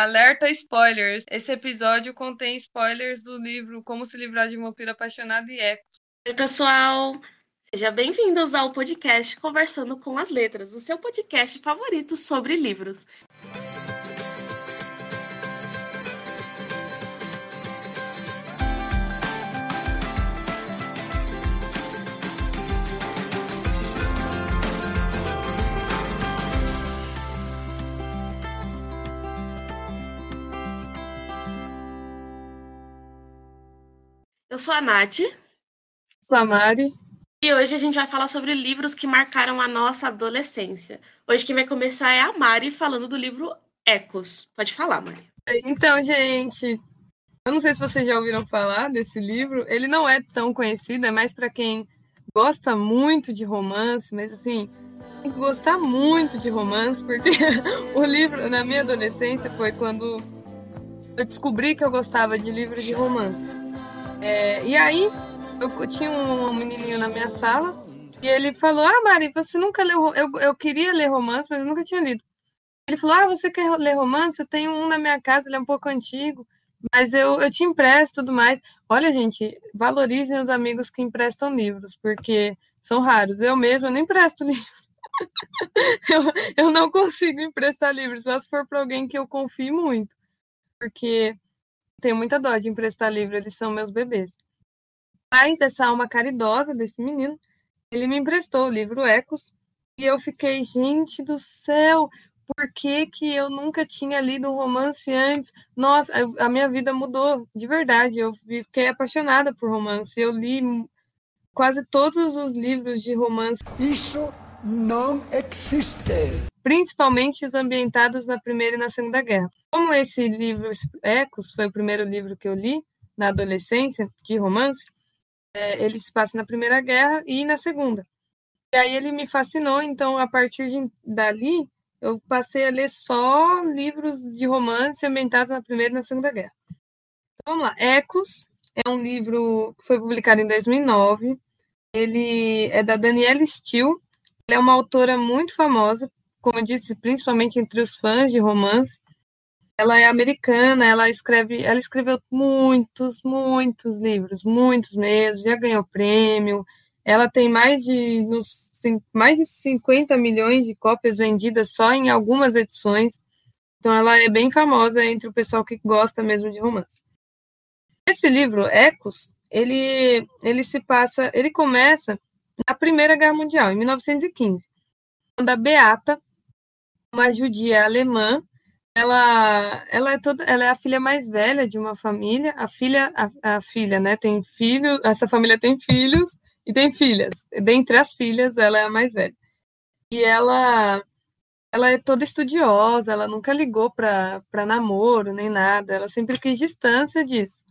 Alerta spoilers! Esse episódio contém spoilers do livro Como se livrar de um vampiro apaixonado e eco. Oi, pessoal! Sejam bem-vindos ao podcast Conversando com as Letras, o seu podcast favorito sobre livros. Eu sou a Nath. Sou a Mari. E hoje a gente vai falar sobre livros que marcaram a nossa adolescência. Hoje quem vai começar é a Mari falando do livro Ecos. Pode falar, Mari. Então, gente, eu não sei se vocês já ouviram falar desse livro. Ele não é tão conhecido, é mais para quem gosta muito de romance, mas assim, tem que gostar muito de romance, porque o livro, na minha adolescência, foi quando eu descobri que eu gostava de livros de romance. É, e aí, eu tinha um menininho na minha sala e ele falou: Ah, Mari, você nunca leu. Eu, eu queria ler romance, mas eu nunca tinha lido. Ele falou: Ah, você quer ler romance? Eu tenho um na minha casa, ele é um pouco antigo, mas eu, eu te empresto tudo mais. Olha, gente, valorizem os amigos que emprestam livros, porque são raros. Eu mesma nem empresto livro. eu, eu não consigo emprestar livros, só se for para alguém que eu confie muito. Porque tenho muita dó de emprestar livro, eles são meus bebês. Mas essa alma caridosa desse menino, ele me emprestou o livro Ecos, e eu fiquei, gente do céu, por que, que eu nunca tinha lido um romance antes? Nossa, a minha vida mudou, de verdade. Eu fiquei apaixonada por romance. Eu li quase todos os livros de romance. Isso não existe. Principalmente os ambientados na Primeira e na Segunda Guerra. Como esse livro, Ecos, foi o primeiro livro que eu li na adolescência, de romance, é, ele se passa na Primeira Guerra e na Segunda. E aí ele me fascinou, então a partir de, dali eu passei a ler só livros de romance ambientados na Primeira e na Segunda Guerra. Então, vamos lá. Ecos é um livro que foi publicado em 2009. Ele é da Danielle Steele. Ela é uma autora muito famosa, como eu disse, principalmente entre os fãs de romance. Ela é americana, ela escreve, ela escreveu muitos, muitos livros, muitos mesmo, já ganhou prêmio. Ela tem mais de nos, mais de 50 milhões de cópias vendidas só em algumas edições. Então ela é bem famosa entre o pessoal que gosta mesmo de romance. Esse livro, Ecos, ele ele se passa, ele começa na Primeira Guerra Mundial, em 1915, quando a Beata, uma judia alemã, ela, ela é toda, ela é a filha mais velha de uma família. A filha, a, a filha, né, tem filho. Essa família tem filhos e tem filhas. Dentre as filhas, ela é a mais velha. E ela, ela é toda estudiosa. Ela nunca ligou para namoro nem nada. Ela sempre quis distância disso.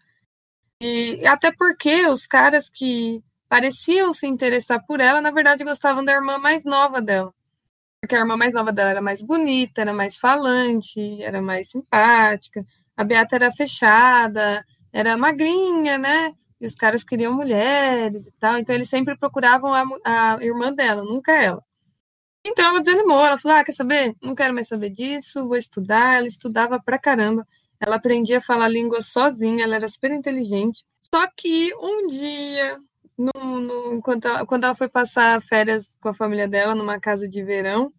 E até porque os caras que pareciam se interessar por ela, na verdade, gostavam da irmã mais nova dela porque a irmã mais nova dela era mais bonita, era mais falante, era mais simpática. A Beata era fechada, era magrinha, né? E os caras queriam mulheres e tal. Então eles sempre procuravam a, a irmã dela, nunca ela. Então ela desanimou, ela falou: ah, quer saber? Não quero mais saber disso, vou estudar. Ela estudava pra caramba. Ela aprendia a falar língua sozinha, ela era super inteligente. Só que um dia, no, no, quando, ela, quando ela foi passar férias com a família dela numa casa de verão,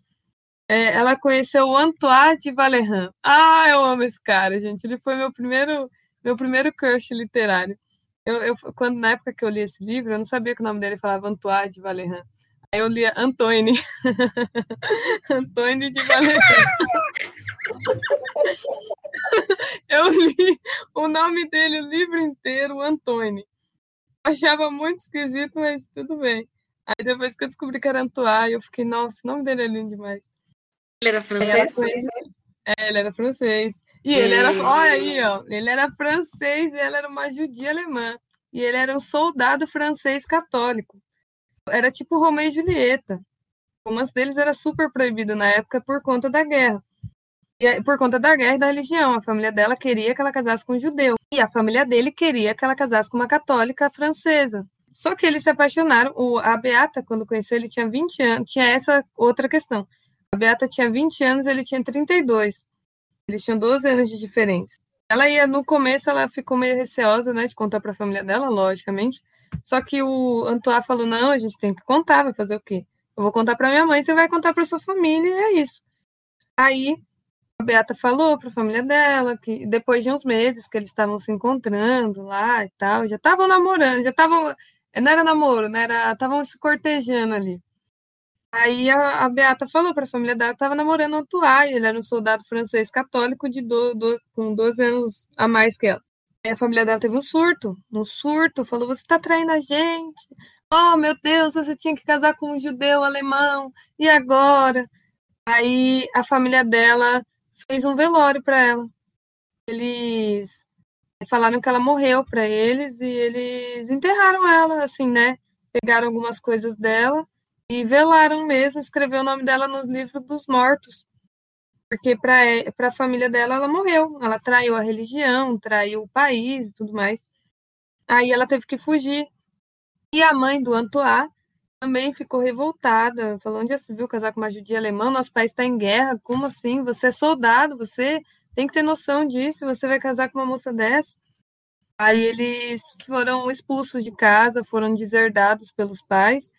é, ela conheceu o Antoine de Valerand. Ah, eu amo esse cara, gente. Ele foi meu primeiro, meu primeiro crush literário. Eu, eu, quando, na época que eu li esse livro, eu não sabia que o nome dele falava Antoine de Valerand. Aí eu lia Antônio. Antônio de Valerand. eu li o nome dele o livro inteiro, Antônio achava muito esquisito, mas tudo bem. Aí depois que eu descobri que era Antoine, eu fiquei, nossa, o nome dele é lindo demais. Ele era francês? É, ele era francês. E ele era, olha aí, ó, ele era francês e ela era uma judia alemã. E ele era um soldado francês católico. Era tipo Romeu e Julieta. O romance deles era super proibido na época por conta da guerra. E por conta da guerra e da religião. A família dela queria que ela casasse com um judeu. E a família dele queria que ela casasse com uma católica francesa. Só que eles se apaixonaram. O, a Beata, quando conheceu, ele tinha 20 anos. Tinha essa outra questão. A Beata tinha 20 anos, ele tinha 32. Eles tinham 12 anos de diferença. Ela ia, no começo, ela ficou meio receosa, né, de contar para a família dela, logicamente. Só que o Antoine falou: não, a gente tem que contar, vai fazer o quê? Eu vou contar para minha mãe, você vai contar para sua família, e é isso. Aí a Beata falou para a família dela que depois de uns meses que eles estavam se encontrando lá e tal, já estavam namorando, já estavam. Não era namoro, né? Estavam se cortejando ali. Aí a, a Beata falou para a família dela que estava namorando o Antoine, ele era um soldado francês católico de do, do, com 12 anos a mais que ela. Aí a família dela teve um surto, um surto, falou: Você está traindo a gente? Oh, meu Deus, você tinha que casar com um judeu alemão, e agora? Aí a família dela fez um velório para ela. Eles falaram que ela morreu para eles e eles enterraram ela, assim, né? Pegaram algumas coisas dela e velaram mesmo, escreveu o nome dela nos livros dos mortos. Porque para a família dela, ela morreu. Ela traiu a religião, traiu o país e tudo mais. Aí ela teve que fugir. E a mãe do Antoine também ficou revoltada, falou: onde já se viu casar com uma judia alemã? Nosso país está em guerra, como assim? Você é soldado, você tem que ter noção disso, você vai casar com uma moça dessa. Aí eles foram expulsos de casa, foram deserdados pelos pais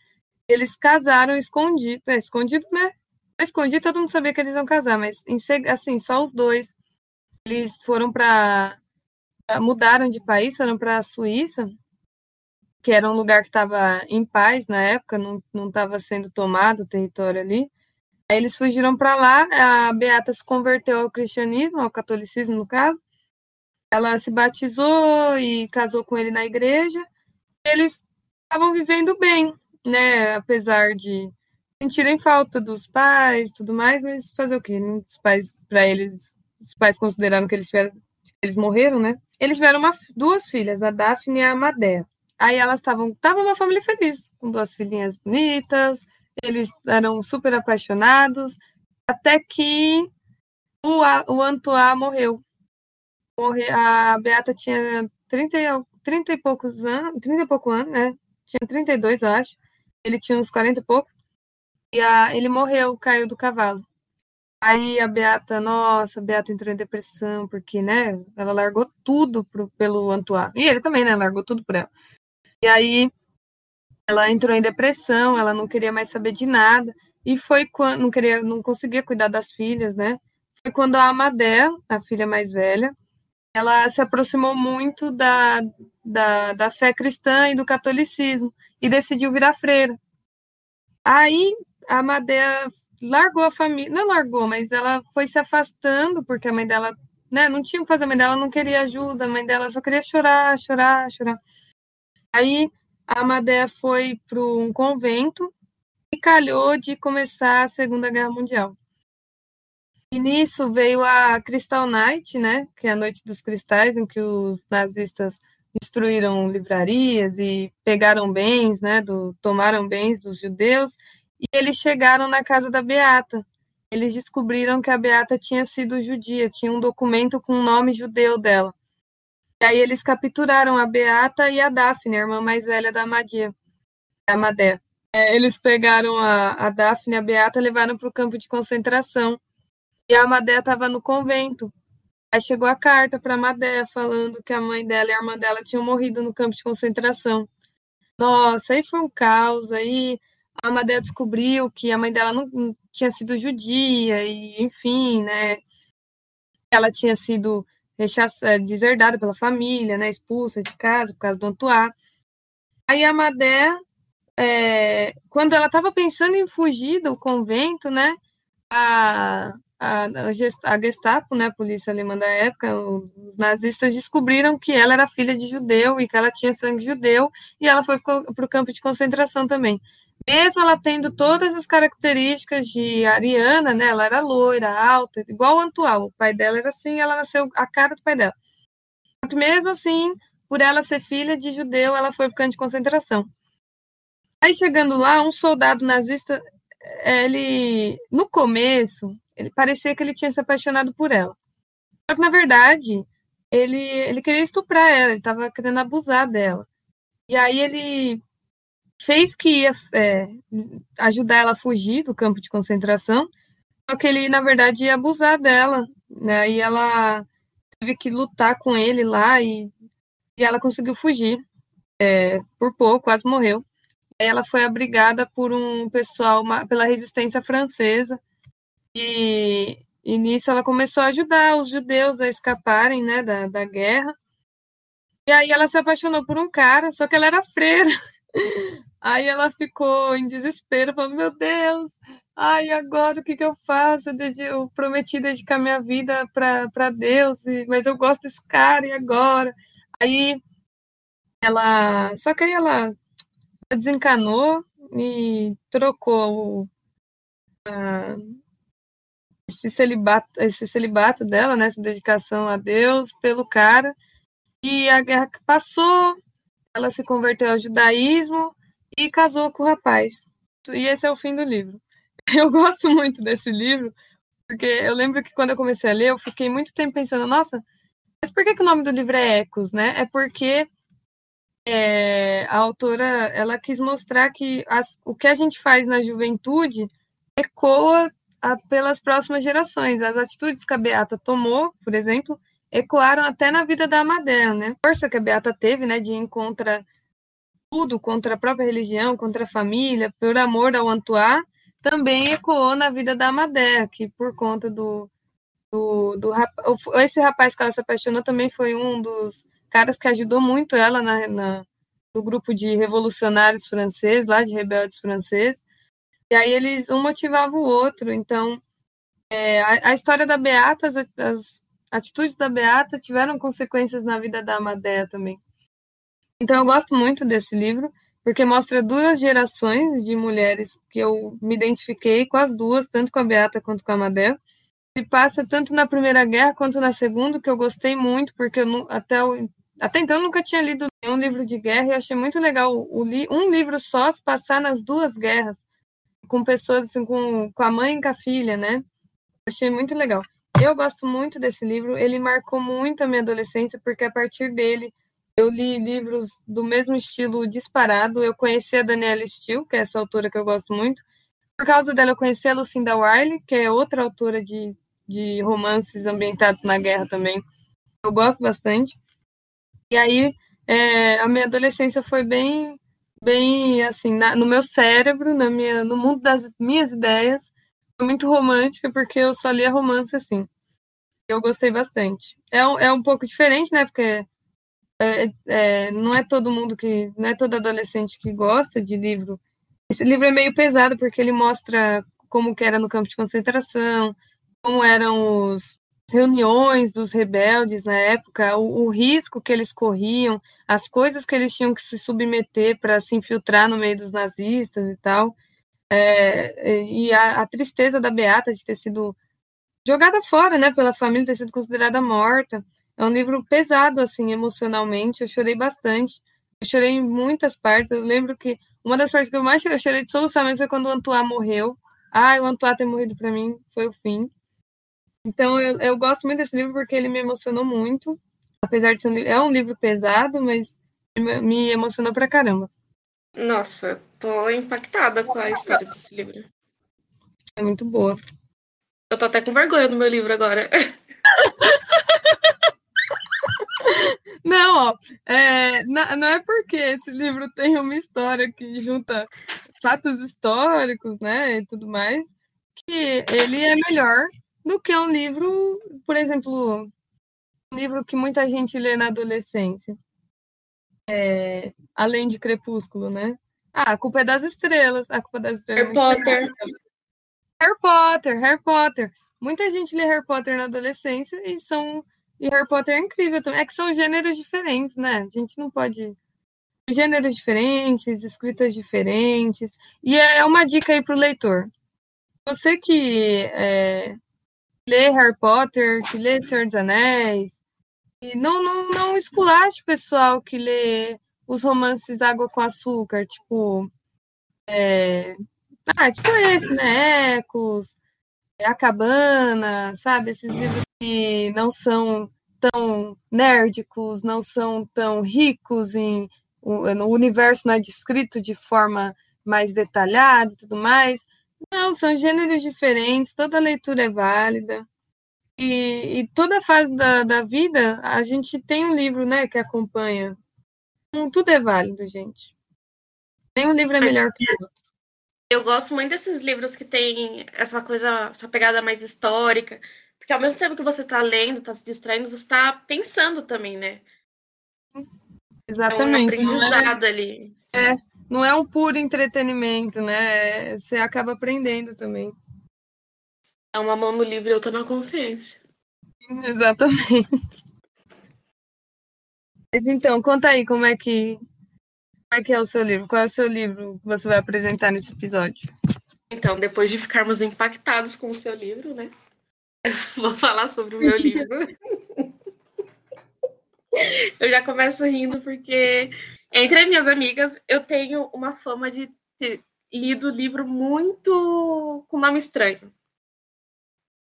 eles casaram escondido, é, escondido, né? Escondido, todo mundo sabia que eles iam casar, mas assim, só os dois. Eles foram para mudaram de país, foram para a Suíça, que era um lugar que estava em paz na época, não estava sendo tomado o território ali. Aí eles fugiram para lá, a Beata se converteu ao cristianismo, ao catolicismo no caso. Ela se batizou e casou com ele na igreja. Eles estavam vivendo bem, né, apesar de sentirem falta dos pais, tudo mais, mas fazer o quê? Os pais, para eles, os pais consideraram que eles tiveram, eles morreram, né? Eles tiveram uma, duas filhas, a Daphne e a Amadea. Aí elas estavam, estavam uma família feliz, com duas filhinhas bonitas, eles eram super apaixonados, até que o, o Antoine morreu. Morre, a Beata tinha 30, 30 e poucos anos, 30 e pouco anos, né? Tinha 32, eu acho ele tinha uns 40 e pouco, e a, ele morreu, caiu do cavalo. Aí a Beata, nossa, a Beata entrou em depressão, porque, né, ela largou tudo pro, pelo Antoine. E ele também, né, largou tudo por ela. E aí ela entrou em depressão, ela não queria mais saber de nada. E foi quando, não queria, não conseguia cuidar das filhas, né? Foi quando a Amadé, a filha mais velha, ela se aproximou muito da, da, da fé cristã e do catolicismo e decidiu virar freira. Aí a Madeira largou a família, não largou, mas ela foi se afastando porque a mãe dela, né, não tinha o que fazer, a mãe dela não queria ajuda, a mãe dela só queria chorar, chorar, chorar. Aí a Madeira foi para um convento e calhou de começar a Segunda Guerra Mundial. E nisso veio a Crystal Night, né, que é a Noite dos Cristais, em que os nazistas destruíram livrarias e pegaram bens, né, do, tomaram bens dos judeus, e eles chegaram na casa da Beata. Eles descobriram que a Beata tinha sido judia, tinha um documento com o nome judeu dela. E aí eles capturaram a Beata e a Daphne, a irmã mais velha da Amadia, a Amadé. É, eles pegaram a, a Daphne e a Beata levaram para o campo de concentração. E a Amadé estava no convento. Aí chegou a carta para a Madé falando que a mãe dela e a irmã dela tinham morrido no campo de concentração. Nossa, aí foi um caos. Aí a Madé descobriu que a mãe dela não tinha sido judia, e enfim, né? Ela tinha sido rechaçada, deserdada pela família, né? Expulsa de casa por causa do Antoine. Aí a Madé, é, quando ela estava pensando em fugir do convento, né? A, a, a Gestapo, né, a polícia alemã da época, os nazistas descobriram que ela era filha de judeu e que ela tinha sangue judeu, e ela foi para o campo de concentração também. Mesmo ela tendo todas as características de ariana, né, ela era loira, alta, igual o Antual, o pai dela era assim, ela nasceu a cara do pai dela. Só que mesmo assim, por ela ser filha de judeu, ela foi para o campo de concentração. Aí chegando lá, um soldado nazista, ele no começo ele parecia que ele tinha se apaixonado por ela. Só que, na verdade, ele, ele queria estuprar ela, ele estava querendo abusar dela. E aí ele fez que ia é, ajudar ela a fugir do campo de concentração, Só que ele, na verdade, ia abusar dela, né? E ela teve que lutar com ele lá e, e ela conseguiu fugir. É, por pouco, quase morreu. Ela foi abrigada por um pessoal, uma, pela resistência francesa. E, e nisso ela começou a ajudar os judeus a escaparem né, da, da guerra. E aí ela se apaixonou por um cara, só que ela era freira. Aí ela ficou em desespero, falando, meu Deus, ai, agora o que, que eu faço? Eu prometi dedicar minha vida para Deus, mas eu gosto desse cara, e agora? Aí ela. Só que aí ela desencanou e trocou esse, celibato, esse celibato dela, né, essa dedicação a Deus, pelo cara. E a guerra passou, ela se converteu ao judaísmo e casou com o rapaz. E esse é o fim do livro. Eu gosto muito desse livro, porque eu lembro que quando eu comecei a ler, eu fiquei muito tempo pensando, nossa, mas por que, que o nome do livro é Ecos, né? É porque é, a autora ela quis mostrar que as, o que a gente faz na juventude ecoa a, pelas próximas gerações. As atitudes que a Beata tomou, por exemplo, ecoaram até na vida da Amadea, né? A força que a Beata teve, né, de ir contra tudo, contra a própria religião, contra a família, por amor ao Antoine, também ecoou na vida da Amadea, que por conta do, do, do esse rapaz que ela se apaixonou também foi um dos caras que ajudou muito ela na, na, no grupo de revolucionários franceses, lá de rebeldes franceses. E aí eles um motivava o outro. Então, é, a, a, história da Beata, as, as, atitudes da Beata tiveram consequências na vida da Amadea também. Então, eu gosto muito desse livro, porque mostra duas gerações de mulheres que eu me identifiquei com as duas, tanto com a Beata quanto com a Amadea. E passa tanto na Primeira Guerra quanto na Segunda, que eu gostei muito, porque eu, até o até então eu nunca tinha lido nenhum livro de guerra e achei muito legal o, um livro só se passar nas duas guerras, com pessoas assim, com, com a mãe e com a filha, né? Achei muito legal. Eu gosto muito desse livro, ele marcou muito a minha adolescência, porque a partir dele eu li livros do mesmo estilo disparado. Eu conheci a Daniela Steele, que é essa autora que eu gosto muito. Por causa dela, eu conheci a Lucinda Wiley, que é outra autora de, de romances ambientados na guerra também. Eu gosto bastante. E aí, é, a minha adolescência foi bem, bem assim, na, no meu cérebro, na minha, no mundo das minhas ideias, muito romântica, porque eu só lia romance assim. Eu gostei bastante. É um, é um pouco diferente, né? Porque é, é, não é todo mundo que. Não é todo adolescente que gosta de livro. Esse livro é meio pesado, porque ele mostra como que era no campo de concentração, como eram os, reuniões dos rebeldes na época, o, o, risco que eles corriam, as coisas que eles tinham que se submeter para se infiltrar no meio dos nazistas e tal, é, e a, a, tristeza da Beata de ter sido jogada fora, né, pela família, ter sido considerada morta. É um livro pesado, assim, emocionalmente. Eu chorei bastante. Eu chorei em muitas partes. Eu lembro que uma das partes que eu mais chorei, chorei de soluçamento foi quando o Antoine morreu. Ah, o Antoine ter morrido para mim foi o fim. Então, eu, eu gosto muito desse livro porque ele me emocionou muito. Apesar de ser um, é um livro pesado, mas me emocionou pra caramba. Nossa, tô impactada com a história desse livro. É muito boa. Eu tô até com vergonha do meu livro agora. Não, ó, é, não é porque esse livro tem uma história que junta fatos históricos, né, e tudo mais, que ele é melhor do que um livro, por exemplo, um livro que muita gente lê na adolescência. É, além de Crepúsculo, né? Ah, a culpa é das estrelas. A culpa das estrelas. Harry Potter. Harry Potter, Harry Potter. Muita gente lê Harry Potter na adolescência e são. E Harry Potter é incrível também. É que são gêneros diferentes, né? A gente não pode. Gêneros diferentes, escritas diferentes. E é uma dica aí para o leitor. Você que é, lê Harry Potter, que lê Senhor dos Anéis. E não, não, não esculache o pessoal que lê os romances Água com Açúcar, tipo. É... Ah, tipo esse, né? Ecos, A Cabana, sabe? Esses livros que não são tão nerdicos, não são tão ricos em. O universo não é descrito de forma mais detalhada e tudo mais Não, são gêneros diferentes, toda leitura é válida. E, e toda fase da, da vida, a gente tem um livro, né, que acompanha. Tudo é válido, gente. Nenhum livro é melhor que o outro. Eu gosto muito desses livros que tem essa coisa, essa pegada mais histórica, porque ao mesmo tempo que você está lendo, está se distraindo, você está pensando também, né? Exatamente. É um aprendizado é, ali. É, não é um puro entretenimento, né? Você acaba aprendendo também. É uma mão no livro e outra na consciência. Exatamente. Mas então, conta aí como é que como é que é o seu livro? Qual é o seu livro que você vai apresentar nesse episódio? Então, depois de ficarmos impactados com o seu livro, né? Eu vou falar sobre o meu livro. eu já começo rindo porque entre minhas amigas eu tenho uma fama de ter lido livro muito com nome estranho.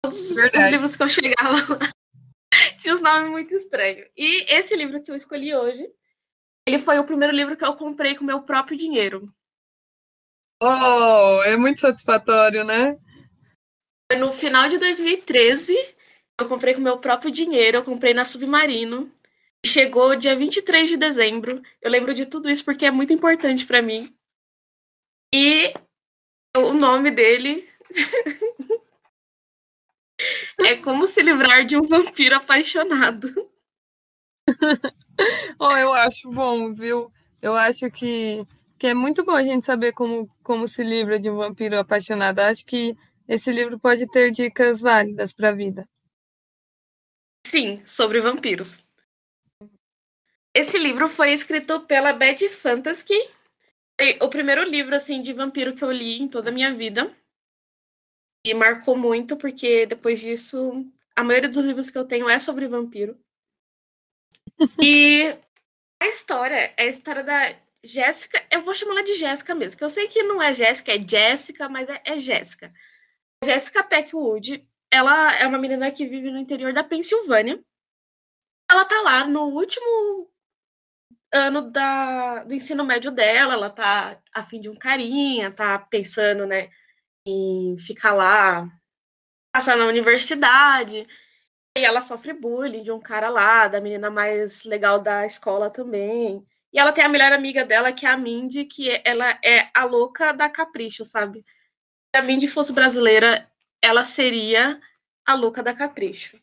Todos Verdade. os livros que eu chegava lá tinha os nomes muito estranhos. E esse livro que eu escolhi hoje, ele foi o primeiro livro que eu comprei com meu próprio dinheiro. Oh, é muito satisfatório, né? Foi no final de 2013. Eu comprei com meu próprio dinheiro, eu comprei na Submarino. Chegou dia 23 de dezembro. Eu lembro de tudo isso porque é muito importante para mim. E o nome dele é como se livrar de um vampiro apaixonado. oh, eu acho bom, viu? Eu acho que, que é muito bom a gente saber como, como se livra de um vampiro apaixonado. Acho que esse livro pode ter dicas válidas para a vida. Sim, sobre vampiros. Esse livro foi escrito pela Bad Fantasy. O primeiro livro assim de vampiro que eu li em toda a minha vida. E marcou muito porque depois disso a maioria dos livros que eu tenho é sobre vampiro. e a história é a história da Jéssica. Eu vou chamar ela de Jéssica mesmo, que eu sei que não é Jéssica, é Jéssica, mas é, é Jéssica. Jessica Peckwood, ela é uma menina que vive no interior da Pensilvânia. Ela tá lá no último ano da, do ensino médio dela, ela tá afim de um carinha, tá pensando, né, em ficar lá, passar na universidade. E ela sofre bullying de um cara lá, da menina mais legal da escola também. E ela tem a melhor amiga dela, que é a Mindy, que ela é a louca da capricho, sabe? a Mindy fosse brasileira, ela seria a louca da Capricho.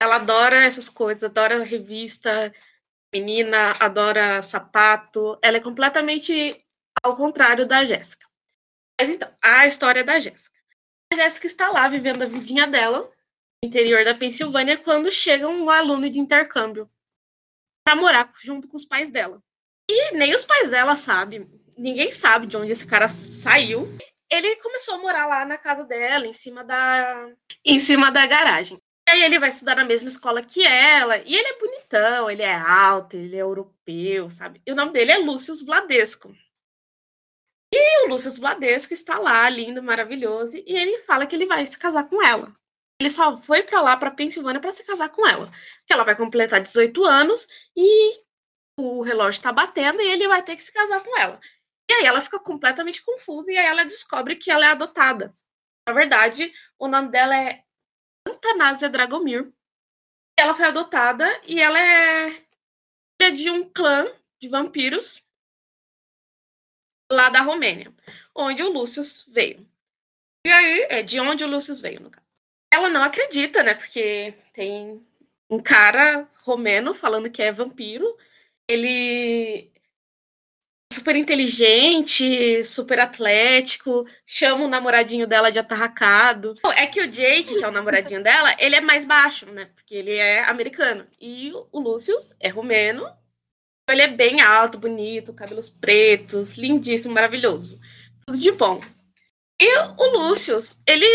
Ela adora essas coisas, adora revista, menina, adora sapato. Ela é completamente ao contrário da Jéssica. Mas então, a história da Jéssica. A Jéssica está lá vivendo a vidinha dela, no interior da Pensilvânia, quando chega um aluno de intercâmbio para morar junto com os pais dela. E nem os pais dela sabem, ninguém sabe de onde esse cara saiu ele começou a morar lá na casa dela, em cima da, em cima da garagem. E aí ele vai estudar na mesma escola que ela, e ele é bonitão, ele é alto, ele é europeu, sabe? E o nome dele é Lúcio Vladesco. E o Lúcio Vladesco está lá, lindo, maravilhoso, e ele fala que ele vai se casar com ela. Ele só foi para lá, para Pensilvânia, para se casar com ela. Que ela vai completar 18 anos e o relógio está batendo e ele vai ter que se casar com ela. E aí ela fica completamente confusa e aí ela descobre que ela é adotada. Na verdade, o nome dela é Antanásia Dragomir. Ela foi adotada e ela é de um clã de vampiros lá da Romênia, onde o Lúcio veio. E aí, é de onde o Lúcio veio, no caso. Ela não acredita, né? Porque tem um cara romeno falando que é vampiro. Ele super inteligente, super atlético, chama o namoradinho dela de atarracado. É que o Jake, que é o namoradinho dela, ele é mais baixo, né? Porque ele é americano. E o Lucius é romeno. Ele é bem alto, bonito, cabelos pretos, lindíssimo, maravilhoso. Tudo de bom. E o Lucius, ele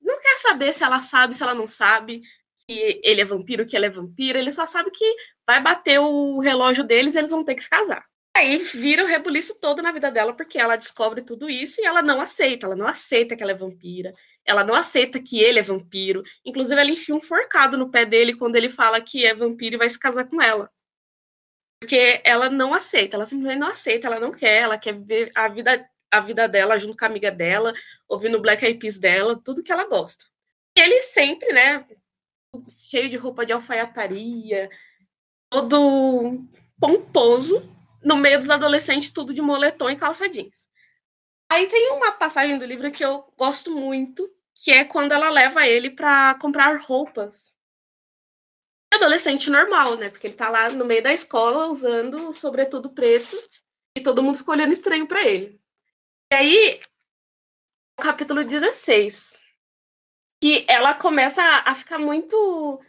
não quer saber se ela sabe, se ela não sabe que ele é vampiro, que ela é vampira. Ele só sabe que vai bater o relógio deles e eles vão ter que se casar. Aí vira o rebuliço todo na vida dela, porque ela descobre tudo isso e ela não aceita. Ela não aceita que ela é vampira. Ela não aceita que ele é vampiro. Inclusive, ela enfia um forcado no pé dele quando ele fala que é vampiro e vai se casar com ela. Porque ela não aceita, ela simplesmente não aceita, ela não quer, ela quer viver a vida a vida dela junto com a amiga dela, ouvindo Black Eyed Peas dela, tudo que ela gosta. E ele sempre, né, cheio de roupa de alfaiataria, todo pomposo, no meio dos adolescentes, tudo de moletom e calça jeans. Aí tem uma passagem do livro que eu gosto muito, que é quando ela leva ele para comprar roupas. Adolescente normal, né? Porque ele tá lá no meio da escola usando sobretudo preto e todo mundo ficou olhando estranho para ele. E aí, o capítulo 16, que ela começa a ficar muito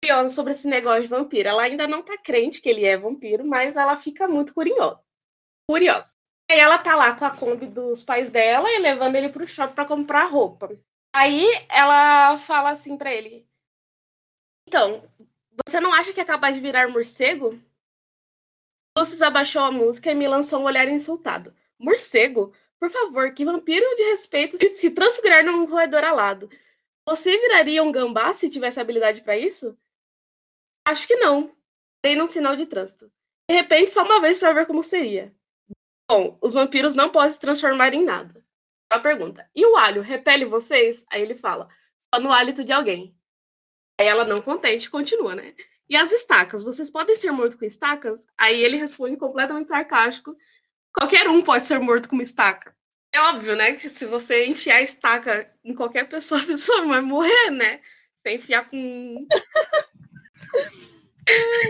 curiosa sobre esse negócio de vampiro. Ela ainda não tá crente que ele é vampiro, mas ela fica muito curiosa. Curiosa. Aí ela tá lá com a Kombi dos pais dela e levando ele pro shopping para comprar roupa. Aí ela fala assim para ele: Então, você não acha que é capaz de virar morcego? Lucius abaixou a música e me lançou um olhar insultado. Morcego? Por favor, que vampiro de respeito se, transfigurar num roedor alado. Você viraria um gambá se tivesse habilidade para isso? Acho que não. Dei num sinal de trânsito. De repente, só uma vez para ver como seria. Bom, os vampiros não podem se transformar em nada. Ela pergunta: e o alho repele vocês? Aí ele fala: só no hálito de alguém. Aí ela, não contente, continua, né? E as estacas? Vocês podem ser mortos com estacas? Aí ele responde completamente sarcástico: qualquer um pode ser morto com uma estaca. É óbvio, né? Que se você enfiar estaca em qualquer pessoa, a pessoa vai morrer, né? Você enfiar com. É,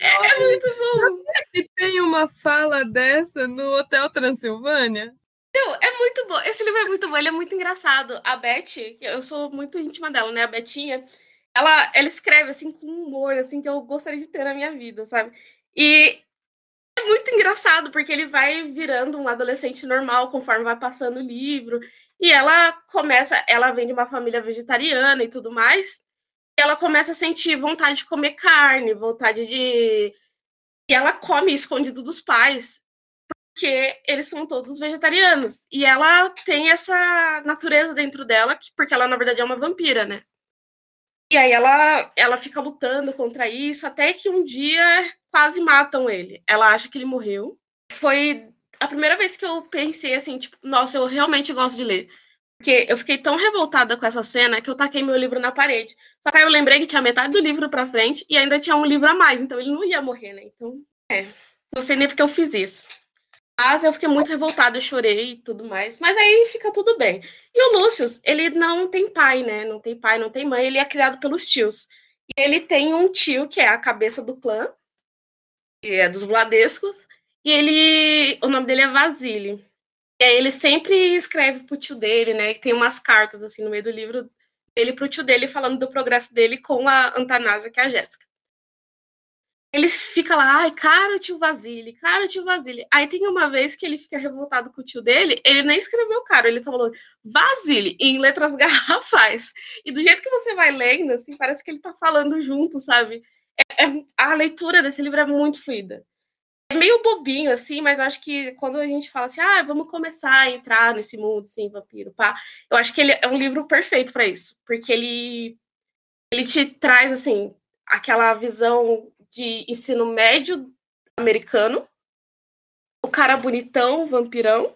é, muito bom. E tem uma fala dessa no Hotel Transilvânia? Meu, é muito bom. Esse livro é muito bom, ele é muito engraçado. A Beth, eu sou muito íntima dela, né? A Betinha, ela, ela escreve assim com humor, assim, que eu gostaria de ter na minha vida, sabe? E é muito engraçado, porque ele vai virando um adolescente normal conforme vai passando o livro. E ela começa, ela vem de uma família vegetariana e tudo mais ela começa a sentir vontade de comer carne, vontade de. E ela come escondido dos pais, porque eles são todos vegetarianos. E ela tem essa natureza dentro dela, porque ela, na verdade, é uma vampira, né? E aí ela, ela fica lutando contra isso, até que um dia quase matam ele. Ela acha que ele morreu. Foi a primeira vez que eu pensei assim, tipo, nossa, eu realmente gosto de ler. Porque eu fiquei tão revoltada com essa cena que eu taquei meu livro na parede. Só que aí eu lembrei que tinha metade do livro pra frente e ainda tinha um livro a mais, então ele não ia morrer, né? Então, é. Não sei nem porque eu fiz isso. Mas eu fiquei muito revoltada, eu chorei e tudo mais. Mas aí fica tudo bem. E o Lúcio, ele não tem pai, né? Não tem pai, não tem mãe, ele é criado pelos tios. E ele tem um tio que é a cabeça do clã, que é dos Vladescos, e ele. O nome dele é Vasily. E aí ele sempre escreve pro tio dele, né? Tem umas cartas assim no meio do livro dele pro tio dele falando do progresso dele com a Antanásia, que é a Jéssica. Ele fica lá, ai, cara, tio Vasile, cara, tio Vasile. Aí tem uma vez que ele fica revoltado com o tio dele, ele nem escreveu cara, ele só falou Vasile em letras garrafais. E do jeito que você vai lendo, assim, parece que ele tá falando junto, sabe? É, é, a leitura desse livro é muito fluida é meio bobinho, assim, mas eu acho que quando a gente fala assim, ah, vamos começar a entrar nesse mundo, assim, vampiro, pá, eu acho que ele é um livro perfeito para isso, porque ele, ele te traz, assim, aquela visão de ensino médio americano, o cara bonitão, vampirão,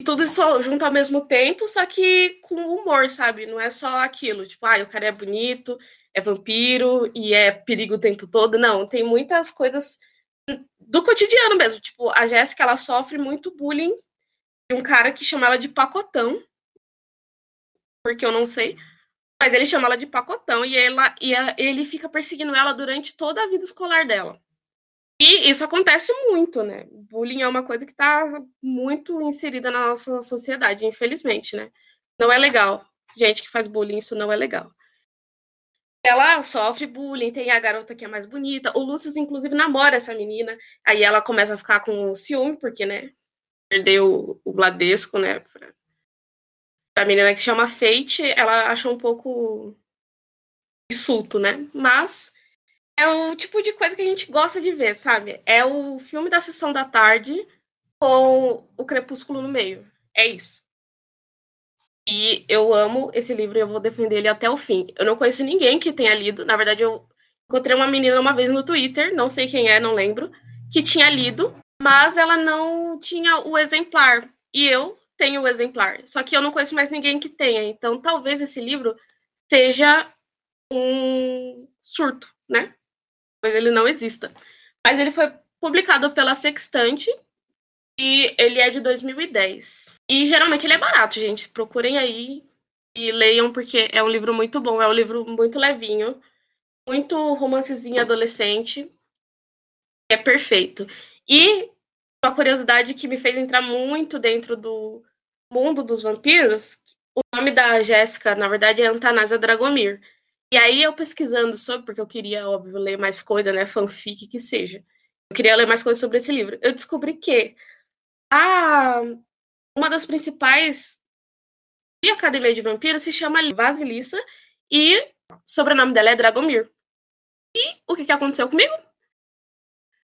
e tudo isso junto ao mesmo tempo, só que com humor, sabe? Não é só aquilo, tipo, ah, o cara é bonito, é vampiro e é perigo o tempo todo. Não, tem muitas coisas do cotidiano mesmo. Tipo, a Jéssica, ela sofre muito bullying de um cara que chama ela de pacotão. Porque eu não sei. Mas ele chama ela de pacotão e, ela, e a, ele fica perseguindo ela durante toda a vida escolar dela. E isso acontece muito, né? Bullying é uma coisa que está muito inserida na nossa sociedade, infelizmente, né? Não é legal. Gente que faz bullying, isso não é legal ela sofre bullying, tem a garota que é mais bonita. O Lúcio, inclusive, namora essa menina. Aí ela começa a ficar com ciúme, porque, né? Perdeu o Bladesco, né? Pra, pra menina que chama Fate, ela achou um pouco insulto, né? Mas é o tipo de coisa que a gente gosta de ver, sabe? É o filme da sessão da tarde com o crepúsculo no meio. É isso. E eu amo esse livro e eu vou defender ele até o fim. Eu não conheço ninguém que tenha lido. Na verdade, eu encontrei uma menina uma vez no Twitter, não sei quem é, não lembro, que tinha lido mas ela não tinha o exemplar. E eu tenho o exemplar. Só que eu não conheço mais ninguém que tenha. Então, talvez esse livro seja um surto, né? Mas ele não exista. Mas ele foi publicado pela Sextante e ele é de 2010. E geralmente ele é barato, gente. Procurem aí e leiam, porque é um livro muito bom. É um livro muito levinho, muito romancezinho adolescente. É perfeito. E uma curiosidade que me fez entrar muito dentro do mundo dos vampiros, o nome da Jéssica, na verdade, é Antanásia Dragomir. E aí eu pesquisando sobre, porque eu queria, óbvio, ler mais coisa, né, fanfic que seja. Eu queria ler mais coisas sobre esse livro. Eu descobri que a uma das principais de Academia de Vampiros se chama Vasilissa e o sobrenome dela é Dragomir. E o que, que aconteceu comigo?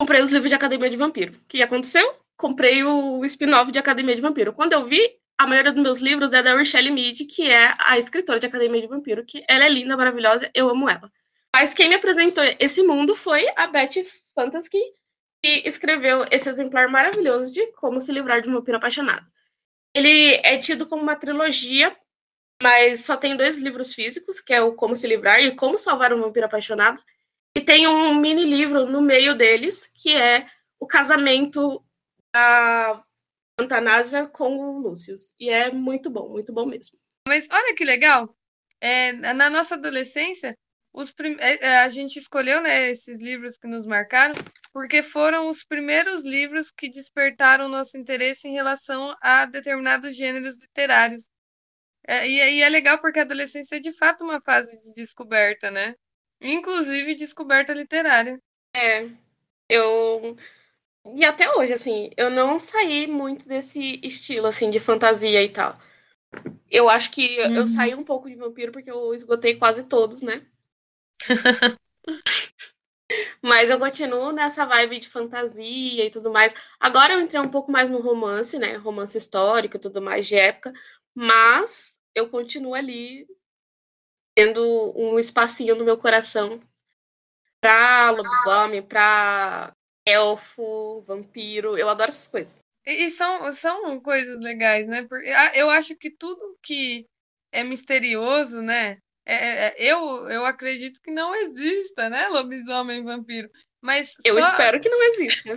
Comprei os livros de Academia de Vampiro. O que aconteceu? Comprei o spin-off de Academia de Vampiro. Quando eu vi, a maioria dos meus livros é da Rochelle Mead, que é a escritora de Academia de Vampiro, que ela é linda, maravilhosa, eu amo ela. Mas quem me apresentou esse mundo foi a Betty Fantasy, que escreveu esse exemplar maravilhoso de Como se livrar de um vampiro apaixonado. Ele é tido como uma trilogia, mas só tem dois livros físicos, que é o Como se livrar e Como salvar um vampiro apaixonado. E tem um mini livro no meio deles, que é o casamento da Antanásia com o Lúcio. E é muito bom, muito bom mesmo. Mas olha que legal. É, na nossa adolescência, prim... É, é, a gente escolheu né, esses livros que nos marcaram, porque foram os primeiros livros que despertaram nosso interesse em relação a determinados gêneros literários. É, e, e é legal porque a adolescência é de fato uma fase de descoberta, né? Inclusive descoberta literária. É, eu. E até hoje, assim, eu não saí muito desse estilo, assim, de fantasia e tal. Eu acho que uhum. eu saí um pouco de vampiro porque eu esgotei quase todos, né? Mas eu continuo nessa vibe de fantasia e tudo mais. Agora eu entrei um pouco mais no romance, né? Romance histórico e tudo mais de época. Mas eu continuo ali tendo um espacinho no meu coração pra lobisomem, pra elfo, vampiro. Eu adoro essas coisas. E, são, são coisas legais, né? Porque ah, eu acho que tudo que é misterioso, né? É, é, é, eu, eu acredito que não exista, né? Lobisomem vampiro. Mas eu só... espero que não exista.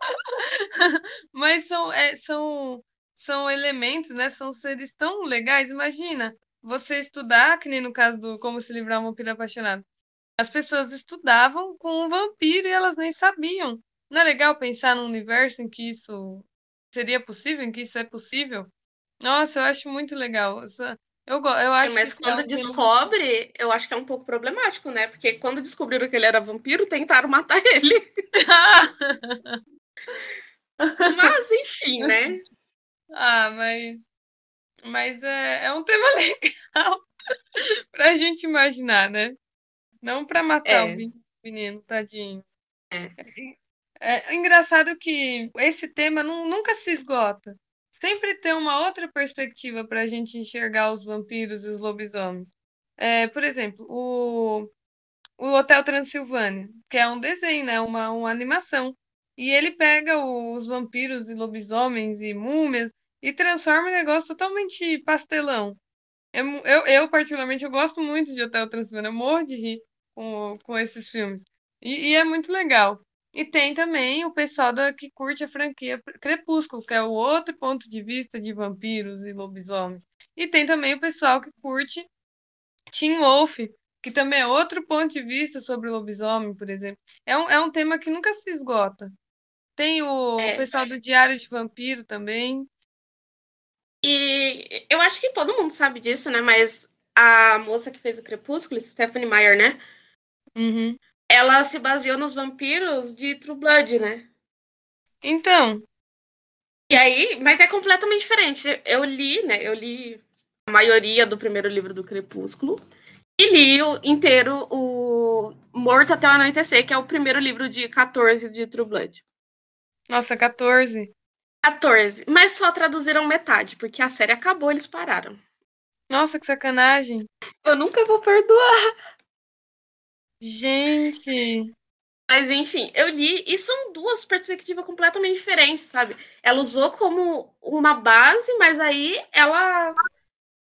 Mas são, é, são, são elementos, né? São seres tão legais. Imagina você estudar, que nem no caso do Como se livrar um vampiro apaixonado. As pessoas estudavam com um vampiro e elas nem sabiam. Não é legal pensar num universo em que isso seria possível, em que isso é possível? Nossa, eu acho muito legal. Eu, eu acho Mas quando é descobre, eu acho que é um pouco problemático, né? Porque quando descobriram que ele era vampiro, tentaram matar ele. mas, enfim, né? Ah, mas. Mas é, é um tema legal pra gente imaginar, né? Não pra matar é. o menino, tadinho. É. É, é engraçado que esse tema não, nunca se esgota sempre tem uma outra perspectiva para a gente enxergar os vampiros e os lobisomens. É, por exemplo, o, o Hotel Transilvânia, que é um desenho, né? uma, uma animação. E ele pega os vampiros e lobisomens e múmias e transforma um negócio totalmente pastelão. Eu, eu, eu, particularmente, eu gosto muito de Hotel Transilvânia, eu morro de rir com, com esses filmes. E, e é muito legal. E tem também o pessoal da, que curte a franquia Crepúsculo, que é o outro ponto de vista de vampiros e lobisomens. E tem também o pessoal que curte Teen Wolf, que também é outro ponto de vista sobre o lobisomem, por exemplo. É um, é um tema que nunca se esgota. Tem o, é. o pessoal do Diário de Vampiro também. E eu acho que todo mundo sabe disso, né? Mas a moça que fez o Crepúsculo, Stephanie Meyer, né? Uhum ela se baseou nos vampiros de True Blood, né? Então. E aí, mas é completamente diferente. Eu li, né? Eu li a maioria do primeiro livro do Crepúsculo e li o inteiro o Morto até o Anoitecer, que é o primeiro livro de 14 de True Blood. Nossa, 14. 14. Mas só traduziram metade, porque a série acabou, eles pararam. Nossa, que sacanagem. Eu nunca vou perdoar. Gente. Mas enfim, eu li e são duas perspectivas completamente diferentes, sabe? Ela usou como uma base, mas aí ela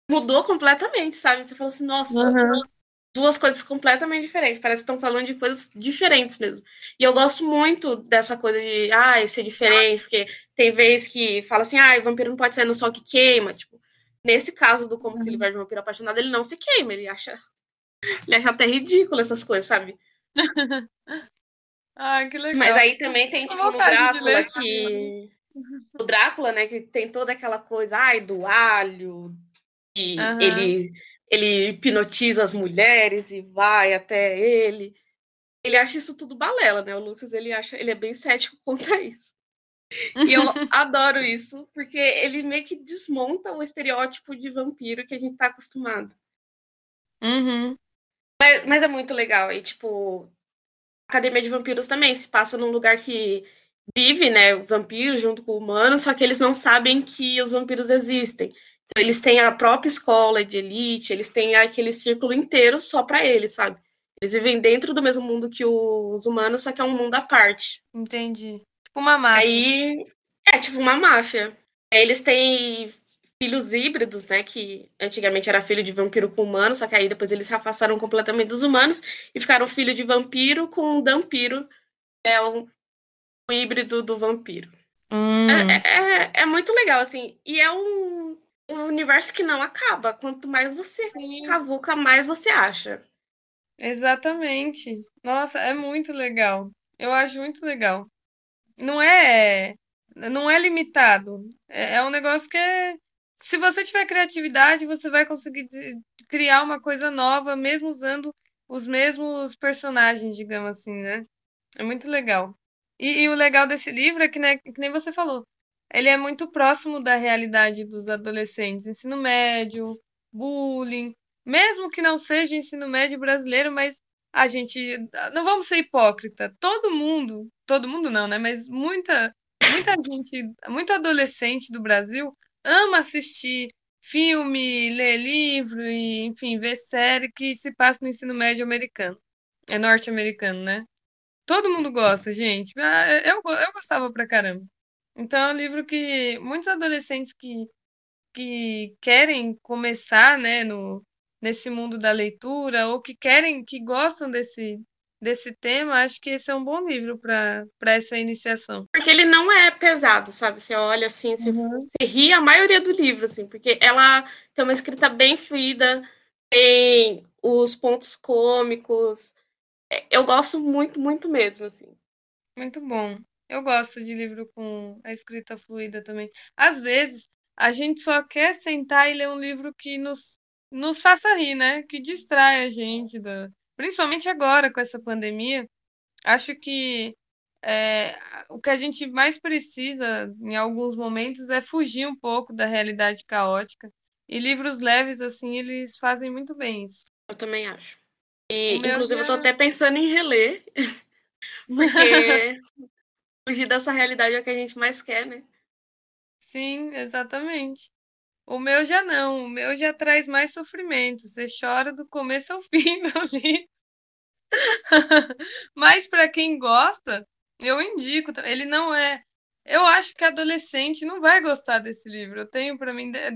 mudou completamente, sabe? Você falou assim, nossa, uhum. duas coisas completamente diferentes. Parece que estão falando de coisas diferentes mesmo. E eu gosto muito dessa coisa de, ah, ser diferente, porque tem vezes que fala assim, ah, vampiro não pode ser no sol que queima. Tipo, nesse caso do Como uhum. se livrar de um vampiro apaixonado, ele não se queima, ele acha. Ele acha até ridículo essas coisas, sabe? ah, que legal. Mas aí também tem, tipo, no Drácula que. O Drácula, né, que tem toda aquela coisa, ai, do alho, e uhum. ele, ele hipnotiza as mulheres e vai até ele. Ele acha isso tudo balela, né? O Lúcio, ele acha, ele é bem cético quanto a isso. E eu adoro isso, porque ele meio que desmonta o estereótipo de vampiro que a gente tá acostumado. Uhum. Mas, mas é muito legal. E, tipo, Academia de Vampiros também se passa num lugar que vive, né, vampiros junto com humanos, só que eles não sabem que os vampiros existem. Então, eles têm a própria escola de elite, eles têm aquele círculo inteiro só para eles, sabe? Eles vivem dentro do mesmo mundo que os humanos, só que é um mundo à parte. Entendi. Tipo uma máfia. Aí, é tipo uma máfia. Aí eles têm filhos híbridos, né? Que antigamente era filho de vampiro com humano, só que aí depois eles se afastaram completamente dos humanos e ficaram filho de vampiro com um dampiro, é um, um híbrido do vampiro. Hum. É, é, é, muito legal, assim. E é um, um universo que não acaba. Quanto mais você Sim. cavuca, mais você acha. Exatamente. Nossa, é muito legal. Eu acho muito legal. Não é, não é limitado. É, é um negócio que é, se você tiver criatividade, você vai conseguir criar uma coisa nova, mesmo usando os mesmos personagens, digamos assim, né? É muito legal. E, e o legal desse livro é que, né, que nem você falou, ele é muito próximo da realidade dos adolescentes, ensino médio, bullying, mesmo que não seja ensino médio brasileiro, mas a gente não vamos ser hipócrita. Todo mundo, todo mundo não, né? Mas muita muita gente, muito adolescente do Brasil ama assistir filme, ler livro e, enfim, ver série que se passa no ensino médio americano. É norte-americano, né? Todo mundo gosta, gente. Ah, eu, eu gostava pra caramba. Então é um livro que muitos adolescentes que, que querem começar, né, no, nesse mundo da leitura, ou que querem, que gostam desse, desse tema, acho que esse é um bom livro para essa iniciação. Porque ele não é pesado, sabe? Você olha assim, você, uhum. você ri a maioria do livro, assim, porque ela tem uma escrita bem fluida, tem os pontos cômicos. É, eu gosto muito, muito mesmo, assim. Muito bom. Eu gosto de livro com a escrita fluida também. Às vezes, a gente só quer sentar e ler um livro que nos, nos faça rir, né? Que distrai a gente da, principalmente agora com essa pandemia, acho que é, o que a gente mais precisa em alguns momentos é fugir um pouco da realidade caótica. E livros leves, assim, eles fazem muito bem isso. Eu também acho. E, inclusive, já... eu tô até pensando em reler. Porque fugir dessa realidade é o que a gente mais quer, né? Sim, exatamente. O meu já não, o meu já traz mais sofrimento. Você chora do começo ao fim do livro. Mas para quem gosta, eu indico. Ele não é. Eu acho que adolescente não vai gostar desse livro. Eu tenho para mim é,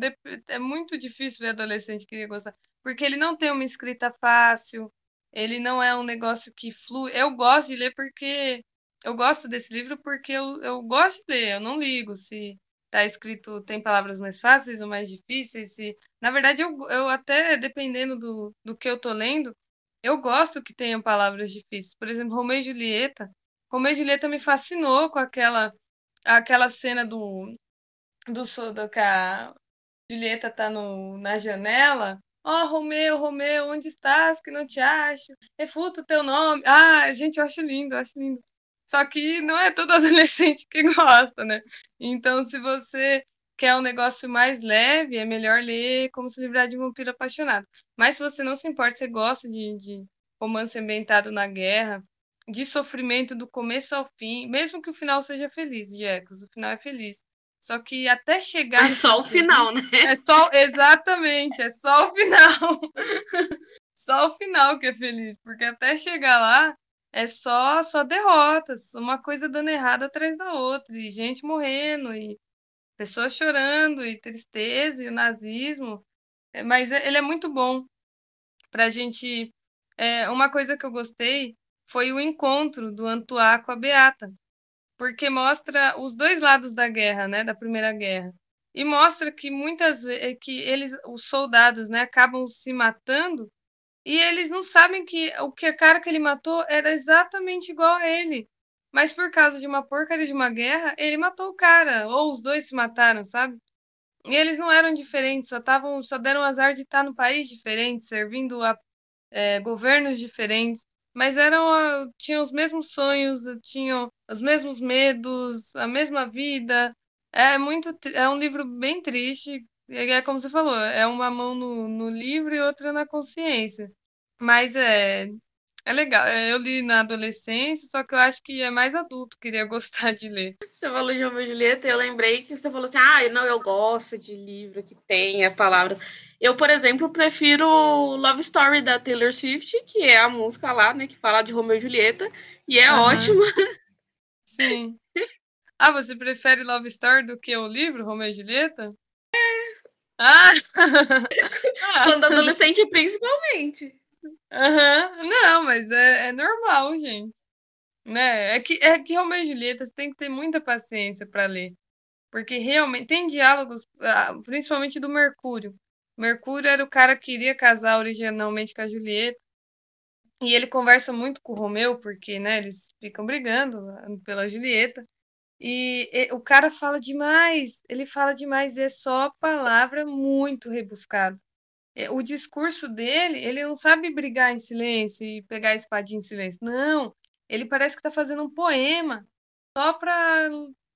é, muito difícil ver adolescente que gostar, porque ele não tem uma escrita fácil. Ele não é um negócio que flui. Eu gosto de ler porque eu gosto desse livro porque eu, eu gosto de ler. Eu não ligo se tá escrito, tem palavras mais fáceis ou mais difíceis. E, na verdade, eu, eu até, dependendo do, do que eu tô lendo, eu gosto que tenham palavras difíceis. Por exemplo, Romeu e Julieta. Romeu e Julieta me fascinou com aquela, aquela cena do, do, do que a Julieta tá no, na janela. Ó, oh, Romeu, Romeu, onde estás que não te acho? Refuta o teu nome. Ah, gente, eu acho lindo, eu acho lindo. Só que não é todo adolescente que gosta, né? Então, se você quer um negócio mais leve, é melhor ler Como Se Livrar de um Vampiro Apaixonado. Mas se você não se importa, você gosta de, de romance ambientado na guerra, de sofrimento do começo ao fim, mesmo que o final seja feliz, Jecos, o final é feliz. Só que até chegar. É só o final, né? É só, exatamente, é só o final. só o final que é feliz, porque até chegar lá é só só derrotas, uma coisa dando errado atrás da outra, e gente morrendo, e pessoas chorando, e tristeza, e o nazismo. É, mas é, ele é muito bom para a gente. É, uma coisa que eu gostei foi o encontro do Antoine com a Beata, porque mostra os dois lados da guerra, né, da Primeira Guerra, e mostra que muitas vezes que eles, os soldados, né, acabam se matando e eles não sabem que o que a cara que ele matou era exatamente igual a ele. Mas por causa de uma porcaria de uma guerra, ele matou o cara, ou os dois se mataram, sabe? E eles não eram diferentes, só tavam, só deram azar de estar no país diferente, servindo a é, governos diferentes, mas eram tinham os mesmos sonhos, tinham os mesmos medos, a mesma vida. É muito é um livro bem triste, é como você falou, é uma mão no, no livro e outra na consciência. Mas é, é legal. É, eu li na adolescência, só que eu acho que é mais adulto queria gostar de ler. Você falou de Romeo e Julieta, eu lembrei que você falou assim: ah, não, eu gosto de livro que tem a palavra. Eu, por exemplo, prefiro Love Story da Taylor Swift, que é a música lá, né, que fala de Romeo e Julieta, e é uhum. ótima. Sim. Ah, você prefere Love Story do que o livro Romeo e Julieta? Ah! Quando adolescente, principalmente. Uhum. Não, mas é, é normal, gente. Né? É que, é que Romeo e Julieta você tem que ter muita paciência para ler. Porque realmente tem diálogos, ah, principalmente do Mercúrio. Mercúrio era o cara que queria casar originalmente com a Julieta. E ele conversa muito com o Romeu, porque né, eles ficam brigando pela Julieta. E, e, o cara fala demais, ele fala demais, é só palavra muito rebuscada. É, o discurso dele, ele não sabe brigar em silêncio e pegar a espadinha em silêncio. Não, ele parece que está fazendo um poema só para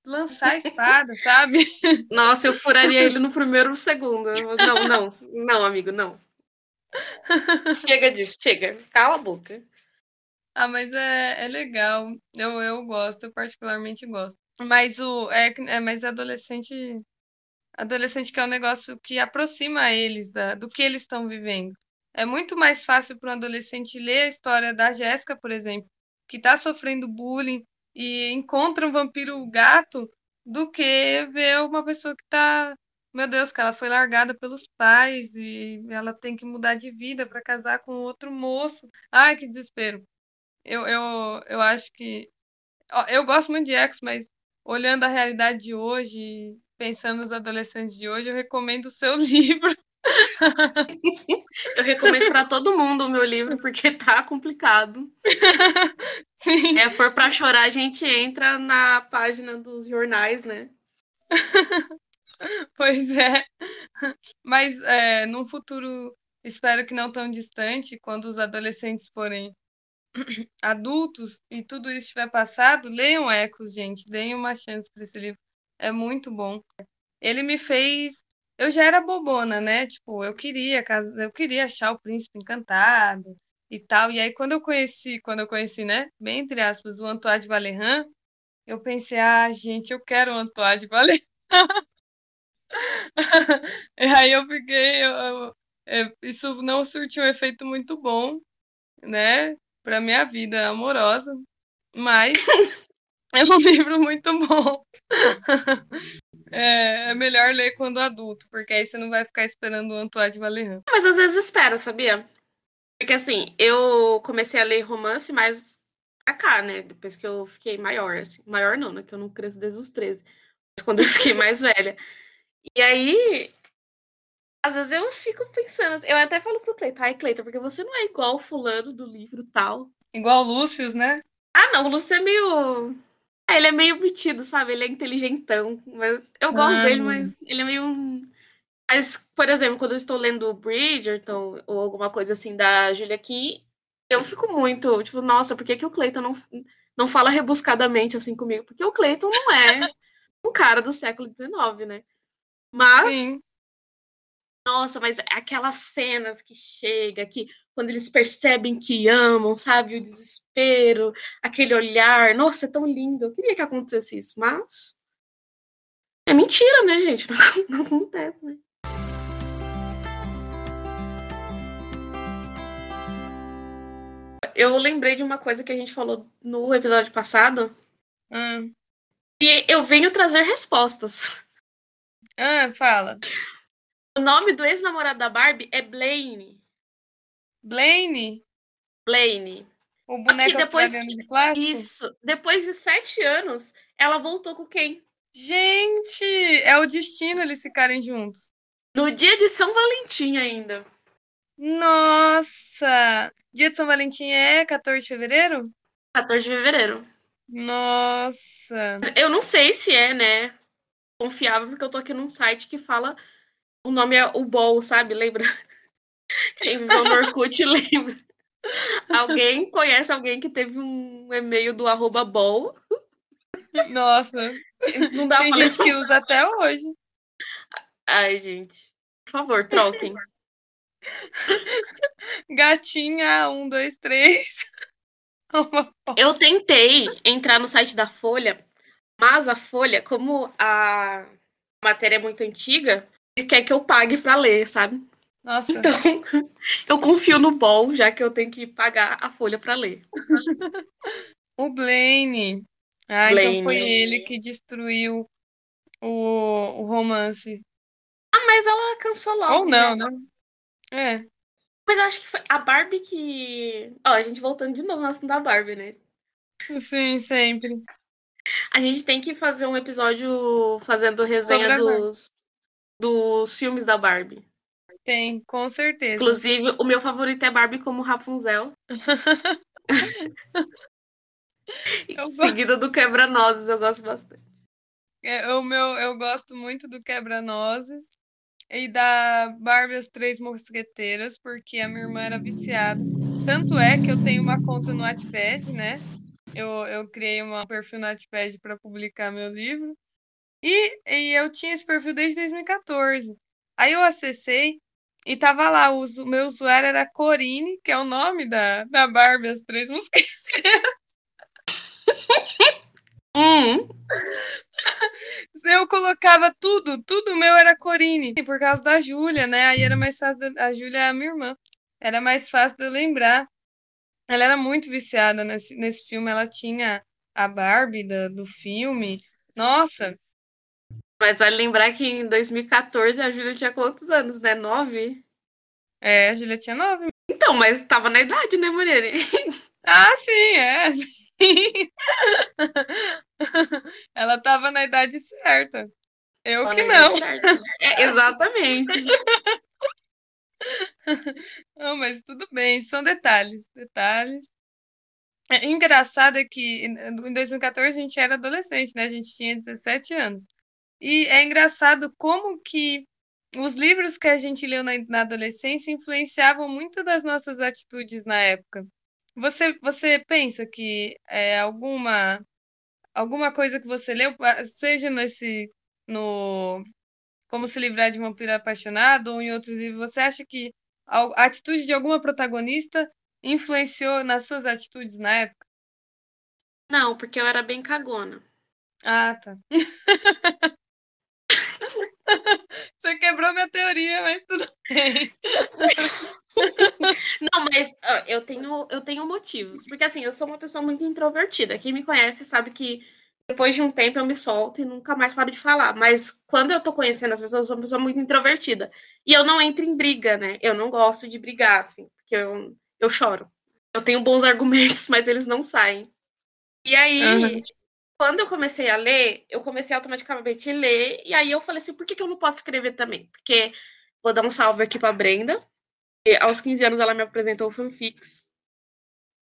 lançar a espada, sabe? Nossa, eu furaria ele no primeiro segundo. Não, não, não, amigo, não. Chega disso, chega. Cala a boca. Ah, mas é, é legal. Eu, eu gosto, eu particularmente gosto. Mas o é, é mas adolescente adolescente que é um negócio que aproxima eles da, do que eles estão vivendo. É muito mais fácil para um adolescente ler a história da Jéssica, por exemplo, que está sofrendo bullying e encontra um vampiro gato, do que ver uma pessoa que está, meu Deus, que ela foi largada pelos pais e ela tem que mudar de vida para casar com outro moço. Ai, que desespero. Eu, eu, eu acho que. Eu gosto muito de X, mas olhando a realidade de hoje, pensando nos adolescentes de hoje, eu recomendo o seu livro. eu recomendo para todo mundo o meu livro, porque tá complicado. Sim. É, for para chorar, a gente entra na página dos jornais, né? pois é. Mas é, num futuro, espero que não tão distante, quando os adolescentes forem adultos e tudo isso tiver passado, leiam Ecos, gente. Deem uma chance para esse livro. É muito bom. Ele me fez. Eu já era bobona, né? Tipo, eu queria, eu queria achar o príncipe encantado e tal. E aí, quando eu conheci, quando eu conheci, né? Bem entre aspas, o Antoine de Valerran, eu pensei, ah, gente, eu quero o Antoine de Valerran. e aí eu fiquei. Eu, isso não surtiu um efeito muito bom, né? Pra minha vida amorosa. Mas é um livro muito bom. É, é, melhor ler quando adulto, porque aí você não vai ficar esperando o Antoine de Valerran. Mas às vezes espera, sabia? Porque assim, eu comecei a ler romance mais a cá, né? Depois que eu fiquei maior, assim. Maior não, né? Que eu não cresço desde os 13. Mas quando eu fiquei mais velha. E aí, às vezes eu fico pensando, eu até falo pro Cleiton, ai Cleiton, porque você não é igual o fulano do livro tal. Igual o Lúcio, né? Ah, não, o Lúcio é meio é, ele é meio metido, sabe? Ele é inteligentão. Mas eu gosto ah. dele, mas ele é meio. Mas, por exemplo, quando eu estou lendo Bridgerton ou alguma coisa assim da Julia aqui, eu fico muito, tipo, nossa, por que, que o Clayton não, não fala rebuscadamente assim comigo? Porque o Clayton não é um cara do século XIX, né? Mas. Sim. Nossa, mas aquelas cenas que chega, que quando eles percebem que amam, sabe? O desespero, aquele olhar. Nossa, é tão lindo. Eu queria que acontecesse isso, mas. É mentira, né, gente? Não, não acontece, né? eu lembrei de uma coisa que a gente falou no episódio passado. Hum. E eu venho trazer respostas. Ah, fala. O nome do ex-namorado da Barbie é Blaine. Blaine? Blaine. O boneco depois- australiano de plástico? Isso. Depois de sete anos, ela voltou com Ken. Gente, é o destino eles ficarem juntos. No dia de São Valentim ainda. Nossa! Dia de São Valentim é 14 de fevereiro? 14 de fevereiro. Nossa! Eu não sei se é, né? Confiável, porque eu tô aqui num site que fala. O nome é o Bol, sabe? Lembra? Quem viveu no Orkut lembra. Alguém conhece alguém que teve um e-mail do arroba Bol? Nossa! Não dá Tem pra gente que usa até hoje. Ai, gente. Por favor, troquem. Gatinha, um, dois, três. Eu tentei entrar no site da Folha, mas a Folha, como a matéria é muito antiga, ele quer que eu pague pra ler, sabe? Nossa, Então, eu confio no Bol, já que eu tenho que pagar a Folha pra ler. o Blaine. Ah, então foi Blaine. ele que destruiu o, o romance. Ah, mas ela cansou logo. Ou não, já. né? É. Mas eu acho que foi a Barbie que. Ó, a gente voltando de novo no assunto da Barbie, né? Sim, sempre. A gente tem que fazer um episódio fazendo resenha dos, dos filmes da Barbie. Tem, com certeza. Inclusive, o meu favorito é Barbie como Rapunzel. Eu. Seguida do Quebra-Nozes, eu gosto bastante. É, o meu, eu gosto muito do Quebra-Nozes e da Barbie As Três Mosqueteiras, porque a minha irmã era viciada. Tanto é que eu tenho uma conta no Wattpad, né? Eu, eu criei um perfil no Wattpad para publicar meu livro. E, e eu tinha esse perfil desde 2014. Aí eu acessei e tava lá, o meu usuário era Corine, que é o nome da, da Barbie As Três Mosqueteiras. Hum, Eu colocava tudo, tudo meu era Corine, por causa da Júlia, né? Aí era mais fácil, de- a Júlia é a minha irmã. Era mais fácil de eu lembrar. Ela era muito viciada nesse, nesse filme, ela tinha a Barbie da- do filme. Nossa, mas vale lembrar que em 2014 a Júlia tinha quantos anos, né? Nove? é, a Júlia tinha nove. Então, mas tava na idade, né, Mariane? Ah, sim, é, sim. Ela tava na idade certa. Eu Tava que não. É, exatamente. Não, mas tudo bem, são detalhes, detalhes. É, engraçado é que em 2014 a gente era adolescente, né? A gente tinha 17 anos. E é engraçado como que os livros que a gente leu na, na adolescência influenciavam muito das nossas atitudes na época. Você, você pensa que é, alguma, alguma coisa que você leu, ah, seja nesse, no Como se livrar de um vampiro apaixonado ou em outros livros, você acha que a a atitude de alguma protagonista influenciou nas suas atitudes na época? Não, porque eu era bem cagona. Ah, tá. Você quebrou minha teoria, mas tudo bem. Não, mas ó, eu tenho, eu tenho motivos. Porque assim, eu sou uma pessoa muito introvertida. Quem me conhece sabe que depois de um tempo eu me solto e nunca mais paro de falar. Mas quando eu tô conhecendo as pessoas, eu sou uma pessoa muito introvertida. E eu não entro em briga, né? Eu não gosto de brigar, assim, porque eu, eu choro. Eu tenho bons argumentos, mas eles não saem. E aí, Aham. Quando eu comecei a ler, eu comecei automaticamente a ler. E aí eu falei assim, por que, que eu não posso escrever também? Porque vou dar um salve aqui pra Brenda. E aos 15 anos ela me apresentou fanfics.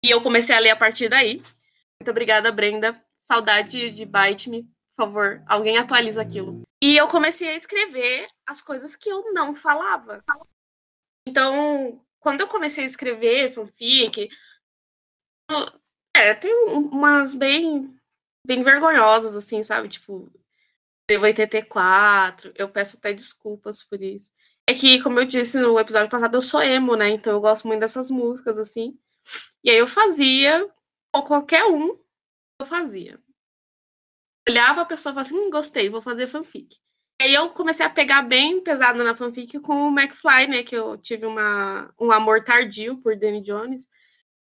E eu comecei a ler a partir daí. Muito obrigada, Brenda. Saudade de Bite Me. Por favor, alguém atualiza aquilo. E eu comecei a escrever as coisas que eu não falava. Então, quando eu comecei a escrever fanfic, é, tem um- umas bem, bem vergonhosas, assim, sabe? Tipo, Devo 84, eu peço até desculpas por isso. É que, como eu disse no episódio passado, eu sou emo, né? Então eu gosto muito dessas músicas, assim. E aí eu fazia, ou qualquer um, eu fazia. Olhava a pessoa e falava assim, hum, gostei, vou fazer fanfic. E aí eu comecei a pegar bem pesado na fanfic com o McFly, né? Que eu tive uma, um amor tardio por Danny Jones.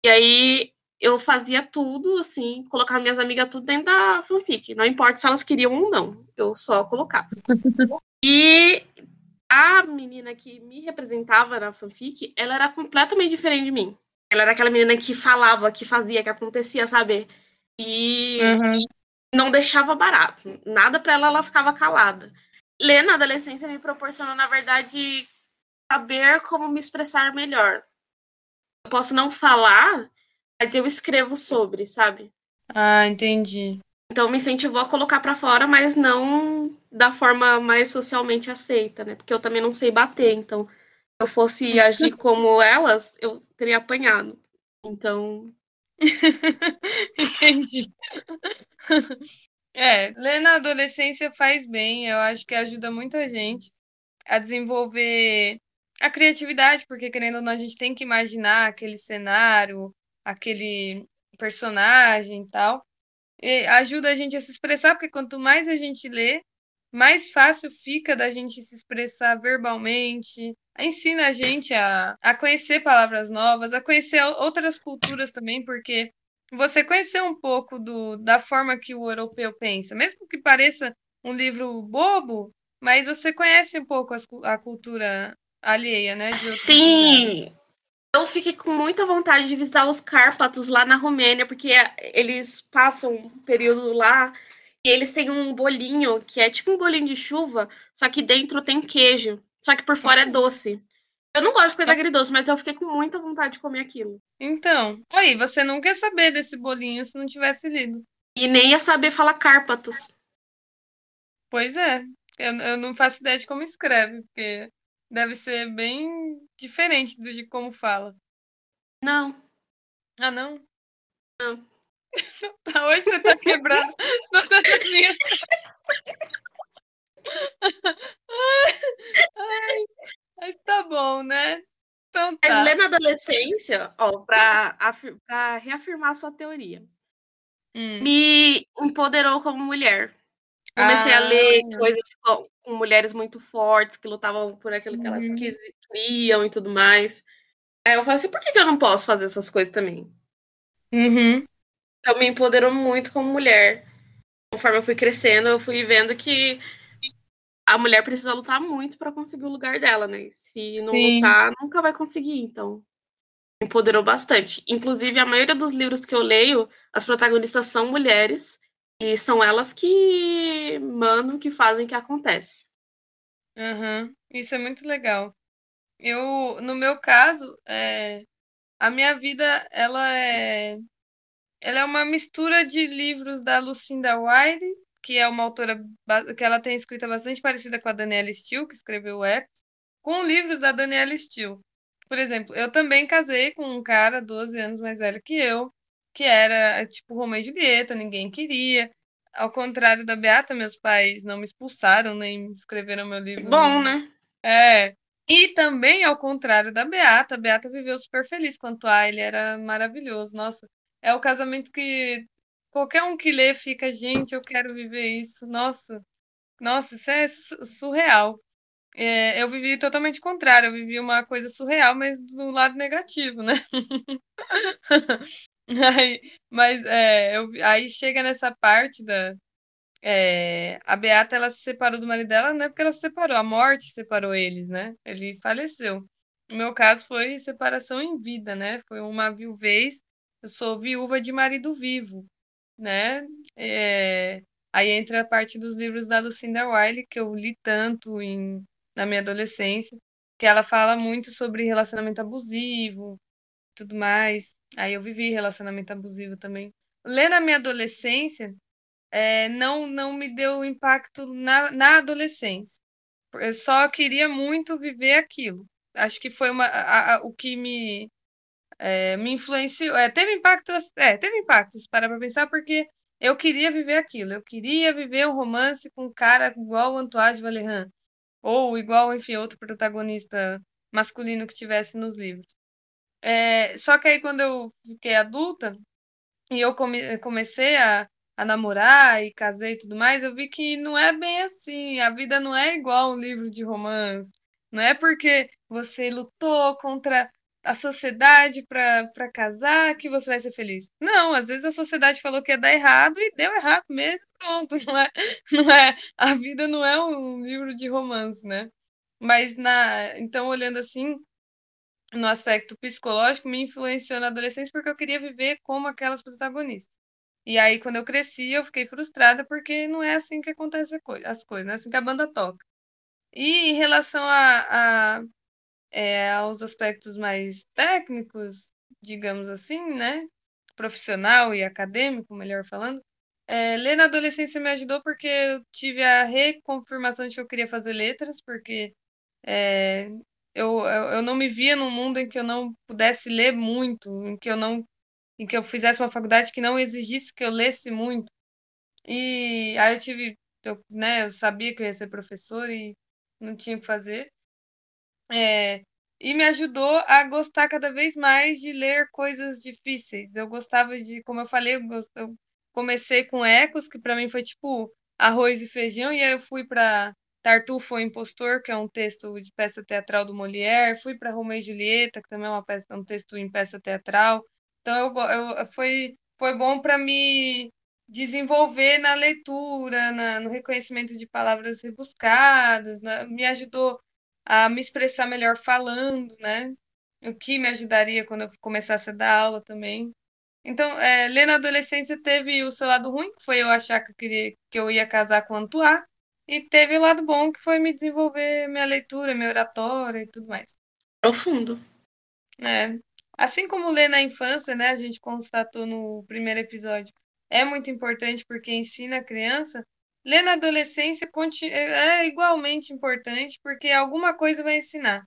E aí eu fazia tudo, assim, colocava minhas amigas tudo dentro da fanfic. Não importa se elas queriam ou não, eu só colocava. e a menina que me representava na fanfic, ela era completamente diferente de mim. Ela era aquela menina que falava, que fazia, que acontecia, sabe? E uhum. não deixava barato. Nada para ela, ela ficava calada. Ler na adolescência me proporcionou, na verdade, saber como me expressar melhor. Eu posso não falar, mas eu escrevo sobre, sabe? Ah, entendi. Então me incentivou a colocar para fora, mas não da forma mais socialmente aceita, né? Porque eu também não sei bater, então se eu fosse agir como elas, eu teria apanhado. Então. Entendi. É, ler na adolescência faz bem, eu acho que ajuda muita gente a desenvolver a criatividade, porque querendo ou não, a gente tem que imaginar aquele cenário, aquele personagem e tal. E ajuda a gente a se expressar, porque quanto mais a gente lê, mais fácil fica da gente se expressar verbalmente. Ensina a gente a, a conhecer palavras novas, a conhecer outras culturas também, porque você conhecer um pouco do, da forma que o europeu pensa, mesmo que pareça um livro bobo, mas você conhece um pouco a, a cultura alheia, né? Sim! Eu fiquei com muita vontade de visitar os Cárpatos lá na Romênia, porque eles passam um período lá e eles têm um bolinho que é tipo um bolinho de chuva, só que dentro tem queijo, só que por fora é doce. Eu não gosto de coisa agridoce, mas eu fiquei com muita vontade de comer aquilo. Então, aí, você não quer saber desse bolinho se não tivesse lido. E nem ia saber falar Cárpatos. Pois é. Eu, eu não faço ideia de como escreve, porque deve ser bem diferente do de como fala. Não. Ah, não? Não. tá, hoje você tá minhas. Ai, mas tá bom, né? Então tá. Mas lê na adolescência, ó, pra, pra reafirmar a sua teoria. Hum. Me empoderou como mulher. Comecei ah, a ler coisas com, com, mulheres muito fortes que lutavam por aquilo que elas uhum. queriam e tudo mais. Aí eu falei assim, por que, que eu não posso fazer essas coisas também? Uhum. Então me empoderou muito como mulher. Conforme eu fui crescendo, eu fui vendo que a mulher precisa lutar muito para conseguir o lugar dela, né? Se não Sim. lutar, nunca vai conseguir. Então, empoderou bastante. Inclusive, a maioria dos livros que eu leio, as protagonistas são mulheres e são elas que mandam, que fazem que acontece. Uhum. Isso é muito legal. Eu, no meu caso, é, a minha vida, ela é, ela é uma mistura de livros da Lucinda Wilde que é uma autora que ela tem escrita bastante parecida com a Daniela Steele, que escreveu o Epps, com livros da Daniela Steele. Por exemplo, eu também casei com um cara 12 anos mais velho que eu, que era tipo Romeu e Julieta, ninguém queria. Ao contrário da Beata, meus pais não me expulsaram nem escreveram meu livro. Bom, né? É. E também ao contrário da Beata, a Beata viveu super feliz quanto a ele era maravilhoso. Nossa, é o casamento que Qualquer um que lê fica, gente, eu quero viver isso. Nossa, nossa, isso é surreal. É, eu vivi totalmente contrário, eu vivi uma coisa surreal, mas do lado negativo, né? aí, mas é, eu, aí chega nessa parte da. É, a Beata ela se separou do marido dela, não é porque ela se separou, a morte separou eles, né? Ele faleceu. No meu caso foi separação em vida, né? Foi uma viuvez. Eu sou viúva de marido vivo né? É... Aí entra a parte dos livros da Lucinda Wiley, que eu li tanto em... na minha adolescência, que ela fala muito sobre relacionamento abusivo, tudo mais. Aí eu vivi relacionamento abusivo também. Ler na minha adolescência é, não, não me deu impacto na, na adolescência. Eu só queria muito viver aquilo. Acho que foi uma, a, a, o que me é, me influenciou. É, teve impacto, é, teve impactos para pra pensar, porque eu queria viver aquilo. Eu queria viver um romance com um cara igual o Antoine de Valerran. Ou igual, enfim, outro protagonista masculino que tivesse nos livros. É, só que aí, quando eu fiquei adulta e eu come, comecei a, a namorar e casei e tudo mais, eu vi que não é bem assim. A vida não é igual um livro de romance. Não é porque você lutou contra a sociedade para casar que você vai ser feliz. Não, às vezes a sociedade falou que ia dar errado e deu errado mesmo, pronto. Não é, não é, a vida não é um livro de romance, né? Mas na, então olhando assim, no aspecto psicológico, me influenciou na adolescência porque eu queria viver como aquelas protagonistas. E aí, quando eu cresci, eu fiquei frustrada porque não é assim que acontecem as coisas, não é assim que a banda toca. E em relação a, a é, aos aspectos mais técnicos, digamos assim, né? Profissional e acadêmico, melhor falando. É, ler na adolescência me ajudou porque eu tive a reconfirmação de que eu queria fazer letras, porque é, eu, eu, eu não me via num mundo em que eu não pudesse ler muito, em que eu não em que eu fizesse uma faculdade que não exigisse que eu lesse muito. E aí eu tive, eu, né, eu sabia que eu ia ser professor e não tinha o que fazer. É, e me ajudou a gostar cada vez mais de ler coisas difíceis. Eu gostava de, como eu falei, eu, comecei com Ecos, que para mim foi tipo arroz e feijão, e aí eu fui para Tartufo, o Impostor, que é um texto de peça teatral do Molière, fui para Romeu e Julieta, que também é uma peça, um texto em peça teatral. Então eu, eu foi foi bom para me desenvolver na leitura, na, no reconhecimento de palavras rebuscadas, na, me ajudou a me expressar melhor falando, né? O que me ajudaria quando eu começasse a dar aula também. Então, é, ler na adolescência teve o seu lado ruim, que foi eu achar que eu queria que eu ia casar com Antoine, e teve o lado bom, que foi me desenvolver minha leitura, minha oratória e tudo mais. Profundo. É. Assim como ler na infância, né, a gente constatou no primeiro episódio, é muito importante porque ensina a criança, ler na adolescência é igualmente importante porque alguma coisa vai ensinar.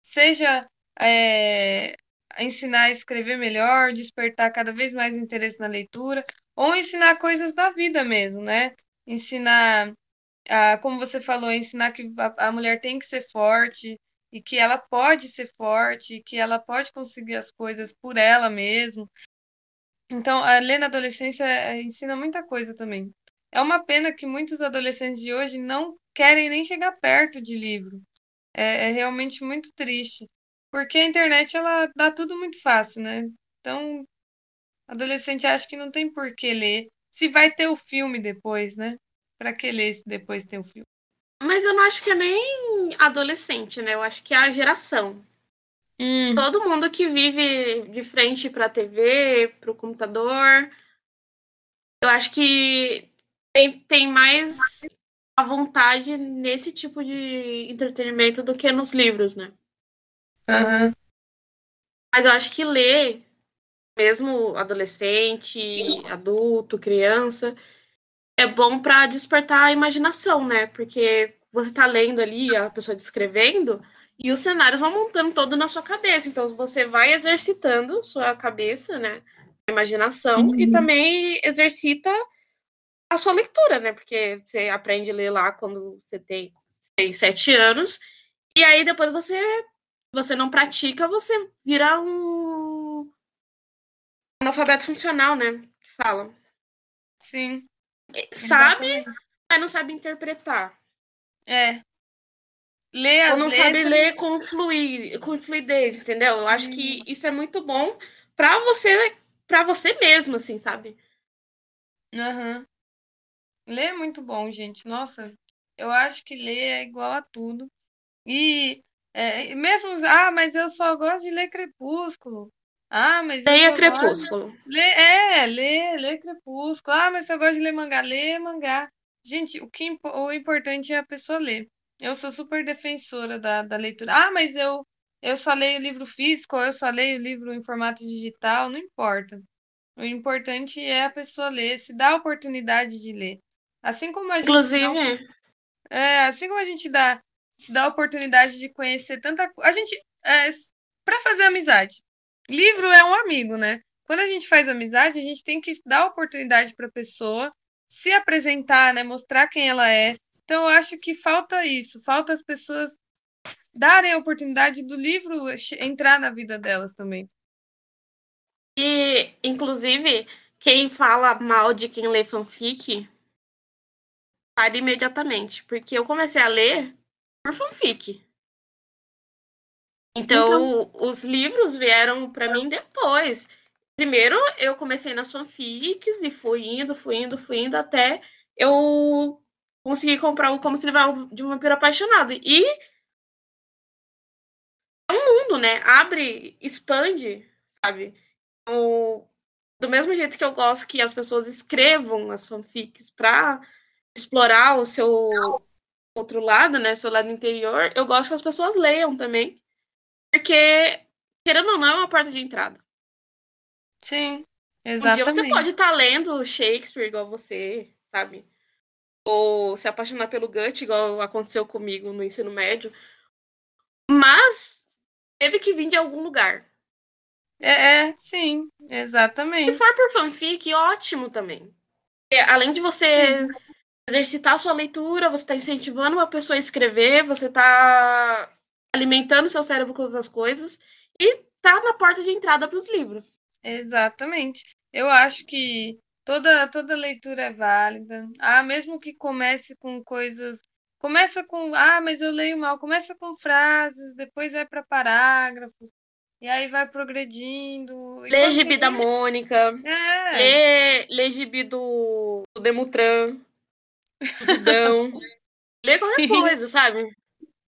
Seja é, ensinar a escrever melhor, despertar cada vez mais o interesse na leitura, ou ensinar coisas da vida mesmo, né? Ensinar, a, como você falou, ensinar que a, a mulher tem que ser forte e que ela pode ser forte, que ela pode conseguir as coisas por ela mesma. Então, a ler na adolescência é, ensina muita coisa também. É uma pena que muitos adolescentes de hoje não querem nem chegar perto de livro. É, é realmente muito triste. Porque a internet ela dá tudo muito fácil, né? Então, adolescente acha que não tem por que ler. Se vai ter o filme depois, né? Para que ler se depois tem o filme? Mas eu não acho que é nem adolescente, né? Eu acho que é a geração. Hum. Todo mundo que vive de frente para a TV, para o computador, eu acho que tem, tem mais a vontade nesse tipo de entretenimento do que nos livros, né? Uhum. Mas eu acho que ler, mesmo adolescente, adulto, criança, é bom para despertar a imaginação, né? Porque você tá lendo ali, a pessoa descrevendo, e os cenários vão montando todo na sua cabeça. Então você vai exercitando sua cabeça, né? Imaginação, uhum. e também exercita a sua leitura, né? Porque você aprende a ler lá quando você tem seis, sete anos, e aí depois você você não pratica, você vira um analfabeto funcional, né? Que falam. Sim. Sabe, mas não sabe interpretar. É. Ler Ou não letras... sabe ler com, fluir, com fluidez, entendeu? Eu acho que isso é muito bom para você, para você mesmo, assim, sabe? Aham. Uhum. Ler é muito bom, gente. Nossa, eu acho que ler é igual a tudo. E é, mesmo, ah, mas eu só gosto de ler Crepúsculo. Ah, mas Leia Crepúsculo. Lê, é, lê, lê Crepúsculo. Ah, mas eu gosto de ler mangá. Lê mangá. Gente, o, que, o importante é a pessoa ler. Eu sou super defensora da, da leitura. Ah, mas eu, eu só leio livro físico, ou eu só leio livro em formato digital, não importa. O importante é a pessoa ler, se dá a oportunidade de ler. Assim como a gente. Inclusive. É, assim como a gente dá se dá a oportunidade de conhecer tanta coisa. A gente. É, para fazer amizade. Livro é um amigo, né? Quando a gente faz amizade, a gente tem que dar oportunidade para a pessoa se apresentar, né? Mostrar quem ela é. Então, eu acho que falta isso. Falta as pessoas darem a oportunidade do livro entrar na vida delas também. E, inclusive, quem fala mal de quem lê fanfic, pare imediatamente. Porque eu comecei a ler por fanfic. Então, então... os livros vieram para mim depois. Primeiro, eu comecei nas fanfics e fui indo, fui indo, fui indo até eu conseguir comprar o Como Se Livrar de uma Vampiro Apaixonado. E é um mundo, né? Abre, expande, sabe? O... Do mesmo jeito que eu gosto que as pessoas escrevam as fanfics para explorar o seu outro lado, né? Seu lado interior, eu gosto que as pessoas leiam também. Porque, querendo ou não, é uma porta de entrada. Sim, exatamente. Um dia você pode estar tá lendo Shakespeare igual você, sabe? Ou se apaixonar pelo Gut, igual aconteceu comigo no ensino médio. Mas teve que vir de algum lugar. É, é sim, exatamente. Se for por fanfic, ótimo também. além de você sim. exercitar a sua leitura, você está incentivando uma pessoa a escrever, você está alimentando seu cérebro com outras coisas e tá na porta de entrada para os livros. Exatamente. Eu acho que toda, toda leitura é válida. Ah, mesmo que comece com coisas. Começa com. Ah, mas eu leio mal. Começa com frases, depois vai para parágrafos. E aí vai progredindo. Lê gibi da Mônica. É. Lê, lê gibi do, do Demutran. Do Dudão. lê qualquer Sim. coisa, sabe?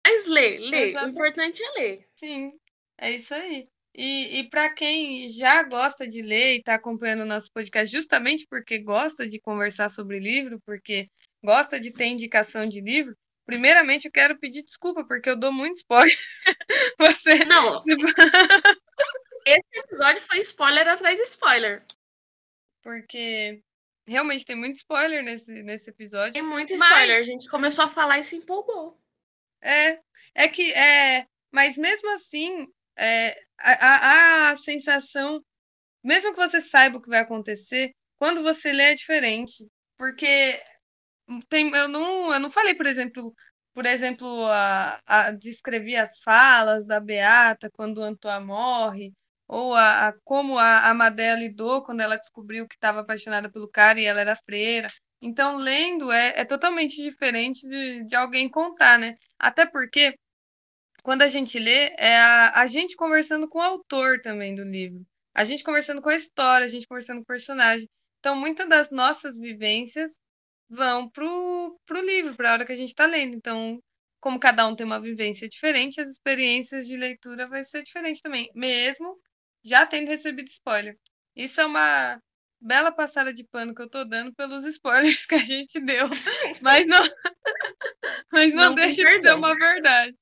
Mas lê, lê. Exatamente. O importante é ler. Sim, é isso aí. E, e para quem já gosta de ler e está acompanhando o nosso podcast justamente porque gosta de conversar sobre livro, porque gosta de ter indicação de livro, primeiramente eu quero pedir desculpa, porque eu dou muito spoiler. Você. Não. Esse episódio foi spoiler atrás de spoiler. Porque realmente tem muito spoiler nesse, nesse episódio. Tem muito spoiler. Mas... A gente começou a falar e se empolgou. É, é que é, mas mesmo assim, é, a, a, sensação, mesmo que você saiba o que vai acontecer, quando você lê é diferente. Porque tem, eu, não, eu não falei, por exemplo, por exemplo, a, a, descrevi as falas da Beata quando Antoine morre, ou a, a como a Amadea lidou quando ela descobriu que estava apaixonada pelo cara e ela era freira. Então, lendo é, é totalmente diferente de, de alguém contar, né? Até porque quando a gente lê, é a, a gente conversando com o autor também do livro. A gente conversando com a história, a gente conversando com o personagem. Então, muitas das nossas vivências vão pro, pro livro, para a hora que a gente está lendo. Então, como cada um tem uma vivência diferente, as experiências de leitura vai ser diferente também, mesmo já tendo recebido spoiler. Isso é uma bela passada de pano que eu tô dando pelos spoilers que a gente deu, mas não, mas não, não deixa de ser uma verdade.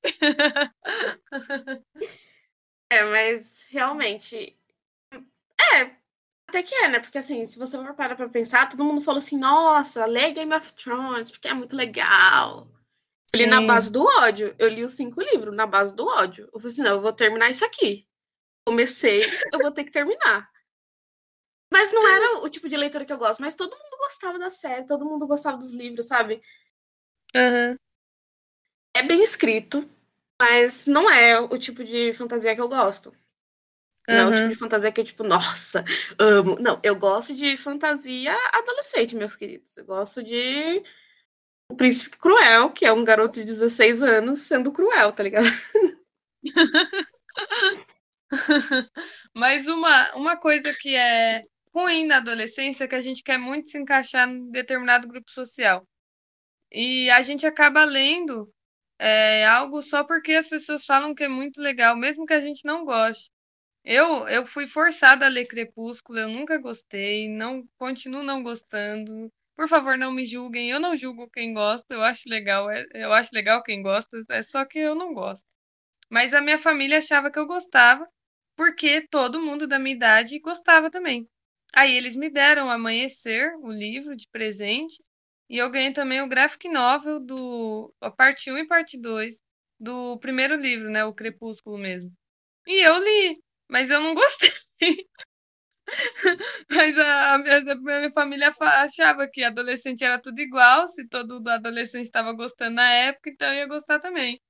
É, mas realmente é até que é, né? Porque assim, se você for parar pra pensar, todo mundo falou assim, nossa, lê Game of Thrones, porque é muito legal. Eu li na base do ódio. Eu li os cinco livros na base do ódio. Eu falei assim, não, eu vou terminar isso aqui. Comecei, eu vou ter que terminar. Mas não era o tipo de leitura que eu gosto, mas todo mundo gostava da série, todo mundo gostava dos livros, sabe? Uhum. É bem escrito, mas não é o tipo de fantasia que eu gosto. Não é o tipo de fantasia que eu, tipo, nossa, amo. Não, eu gosto de fantasia adolescente, meus queridos. Eu gosto de O Príncipe Cruel, que é um garoto de 16 anos sendo cruel, tá ligado? Mas uma, uma coisa que é ruim na adolescência que a gente quer muito se encaixar em determinado grupo social. E a gente acaba lendo é, algo só porque as pessoas falam que é muito legal, mesmo que a gente não goste. Eu, eu fui forçada a ler Crepúsculo, eu nunca gostei, não continuo não gostando. Por favor, não me julguem. Eu não julgo quem gosta, eu acho legal, é, eu acho legal quem gosta, é só que eu não gosto. Mas a minha família achava que eu gostava, porque todo mundo da minha idade gostava também. Aí eles me deram Amanhecer, o livro de presente, e eu ganhei também o graphic novel do a parte 1 e parte 2 do primeiro livro, né, o Crepúsculo mesmo. E eu li, mas eu não gostei. mas a, a, minha, a, minha, família achava que adolescente era tudo igual, se todo adolescente estava gostando na época, então eu ia gostar também.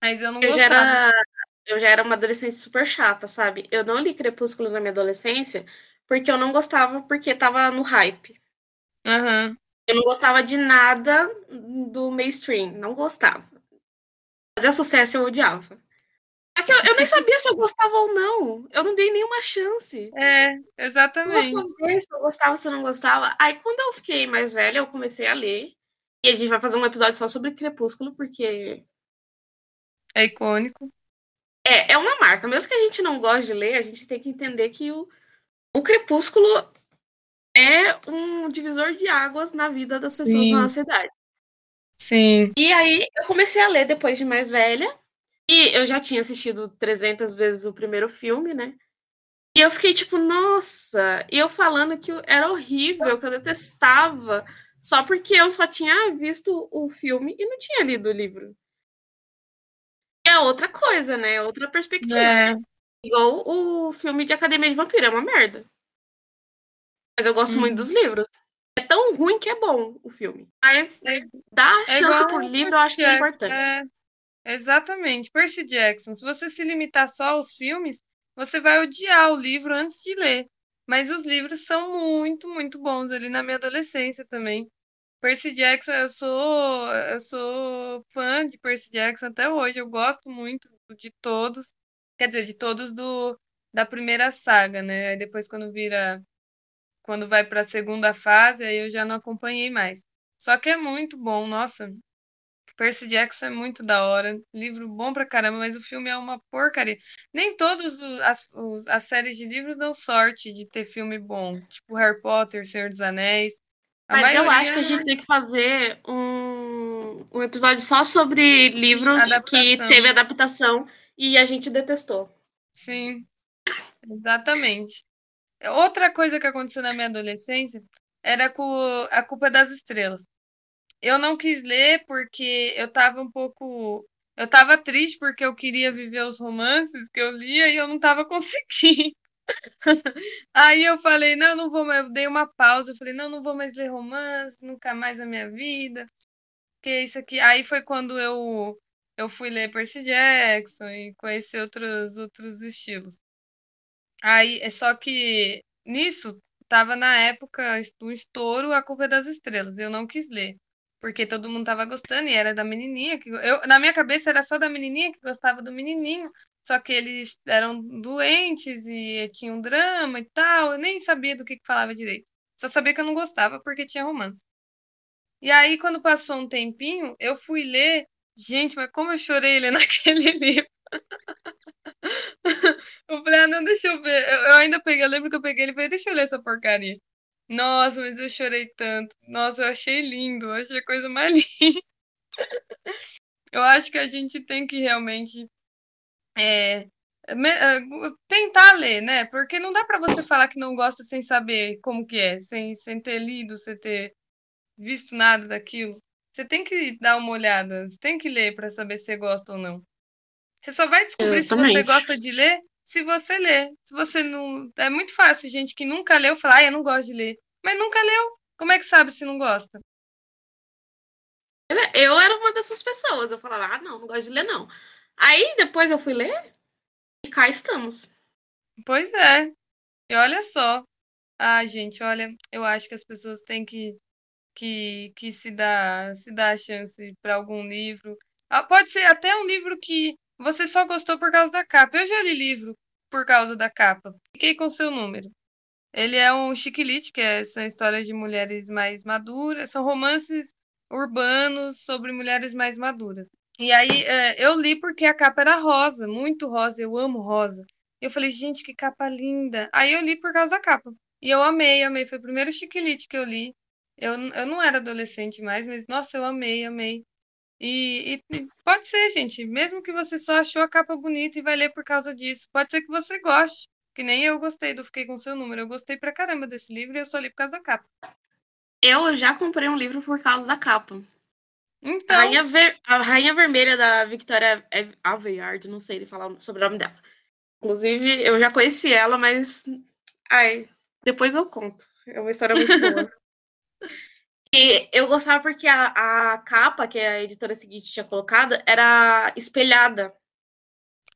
Mas eu não eu gostava. Já era, eu já era uma adolescente super chata, sabe? Eu não li Crepúsculo na minha adolescência porque eu não gostava, porque tava no hype. Uhum. Eu não gostava de nada do mainstream, não gostava. Fazia sucesso, eu odiava. É que eu, eu nem sabia se eu gostava ou não. Eu não dei nenhuma chance. É, exatamente. Eu saber se eu gostava, se eu não gostava. Aí, quando eu fiquei mais velha, eu comecei a ler. E a gente vai fazer um episódio só sobre Crepúsculo, porque. É icônico. É, é uma marca. Mesmo que a gente não goste de ler, a gente tem que entender que o, o Crepúsculo é um divisor de águas na vida das pessoas Sim. na nossa cidade. Sim. E aí, eu comecei a ler depois de mais velha. E eu já tinha assistido 300 vezes o primeiro filme, né? E eu fiquei tipo, nossa. E eu falando que era horrível, que eu detestava, só porque eu só tinha visto o filme e não tinha lido o livro. É outra coisa, né? Outra perspectiva. É. Igual o filme de Academia de Vampiro, é uma merda. Mas eu gosto Uhum. muito dos livros. É tão ruim que é bom o filme. Mas É- dar a É chance pro o livro eu acho que é importante. é, exatamente. Percy Jackson. Se você se limitar só aos filmes, você vai odiar o livro antes de ler. Mas os livros são muito, muito bons ali na minha adolescência também. Percy Jackson, eu sou, eu sou fã de Percy Jackson até hoje. Eu gosto muito de todos. Quer dizer, de todos do, da primeira saga, né? Aí depois quando vira, quando vai para a segunda fase, aí eu já não acompanhei mais. Só que é muito bom, nossa. Percy Jackson é muito da hora. Livro bom pra caramba, mas o filme é uma porcaria. Nem todas as, as séries de livros dão sorte de ter filme bom. Tipo Harry Potter, Senhor dos Anéis. A Mas eu maioria acho que a gente tem que fazer um, um episódio só sobre livros que teve adaptação e a gente detestou. Sim, exatamente. Outra coisa que aconteceu na minha adolescência era com A Culpa das Estrelas. Eu não quis ler porque eu tava um pouco. Eu tava triste porque eu queria viver os romances que eu lia e eu não tava conseguindo. Aí eu falei, não, não vou mais. Eu dei uma pausa. Eu falei, não, não vou mais ler romance, nunca mais na minha vida. Que isso aqui. Aí foi quando eu, eu fui ler Percy Jackson e conhecer outros, outros estilos. Aí, é só que nisso tava na época do estouro A Culpa é das Estrelas. Eu não quis ler, porque todo mundo tava gostando e era da menininha que eu na minha cabeça era só da menininha que gostava do menininho, só que eles eram doentes e tinham drama e tal. Eu nem sabia do que que falava direito. Só sabia que eu não gostava porque tinha romance. E aí quando passou um tempinho, eu fui ler, gente, mas como eu chorei lendo aquele livro. Eu falei, ah, não, deixa eu ver. Eu, eu ainda peguei, eu lembro que eu peguei ele e falei, deixa eu ler essa porcaria. Nossa, mas eu chorei tanto. Nossa, eu achei lindo, eu achei a coisa mais linda. Eu acho que a gente tem que realmente é, me- é, tentar ler, né? Porque não dá pra você falar que não gosta sem saber como que é, sem, sem ter lido, sem ter visto nada daquilo. Você tem que dar uma olhada, você tem que ler pra saber se você gosta ou não. Você só vai descobrir se você Exatamente. gosta de ler se você ler. Se você não. É muito fácil, gente que nunca leu falar, ah, eu não gosto de ler. Mas nunca leu. Como é que sabe se não gosta? Eu era uma dessas pessoas. Eu falava, ah, não, não gosto de ler, não. Aí depois eu fui ler e cá estamos. Pois é. E olha só. Ah, gente, olha, eu acho que as pessoas têm que, que, que se dar, se dar a chance para algum livro. Ah, pode ser até um livro que você só gostou por causa da capa. Eu já li livro por causa da capa. Fiquei com seu número. Ele é um chiquilite, que é- são histórias de mulheres mais maduras, são romances urbanos sobre mulheres mais maduras. E aí é, eu li porque a capa era rosa, muito rosa, eu amo rosa. Eu falei, gente, que capa linda. Aí eu li por causa da capa. E eu amei, amei. Foi o primeiro chiquilite que eu li. Eu, eu não era adolescente mais, mas nossa, eu amei, amei. E, e- pode ser, gente, mesmo que você só achou a capa bonita e vai ler por causa disso, pode ser que você goste. Que nem eu gostei do Fiquei com Seu Número. Eu gostei pra caramba desse livro e eu só li por causa da capa. Eu já comprei um livro por causa da capa. A Então, Rainha, Ver- a Rainha Vermelha da Victoria Aveyard, não sei ele falar sobre o nome dela. Inclusive, eu já conheci ela, mas. Ai, depois eu conto. É uma história muito boa. e eu gostava porque a, a capa que a editora seguinte tinha colocado era espelhada.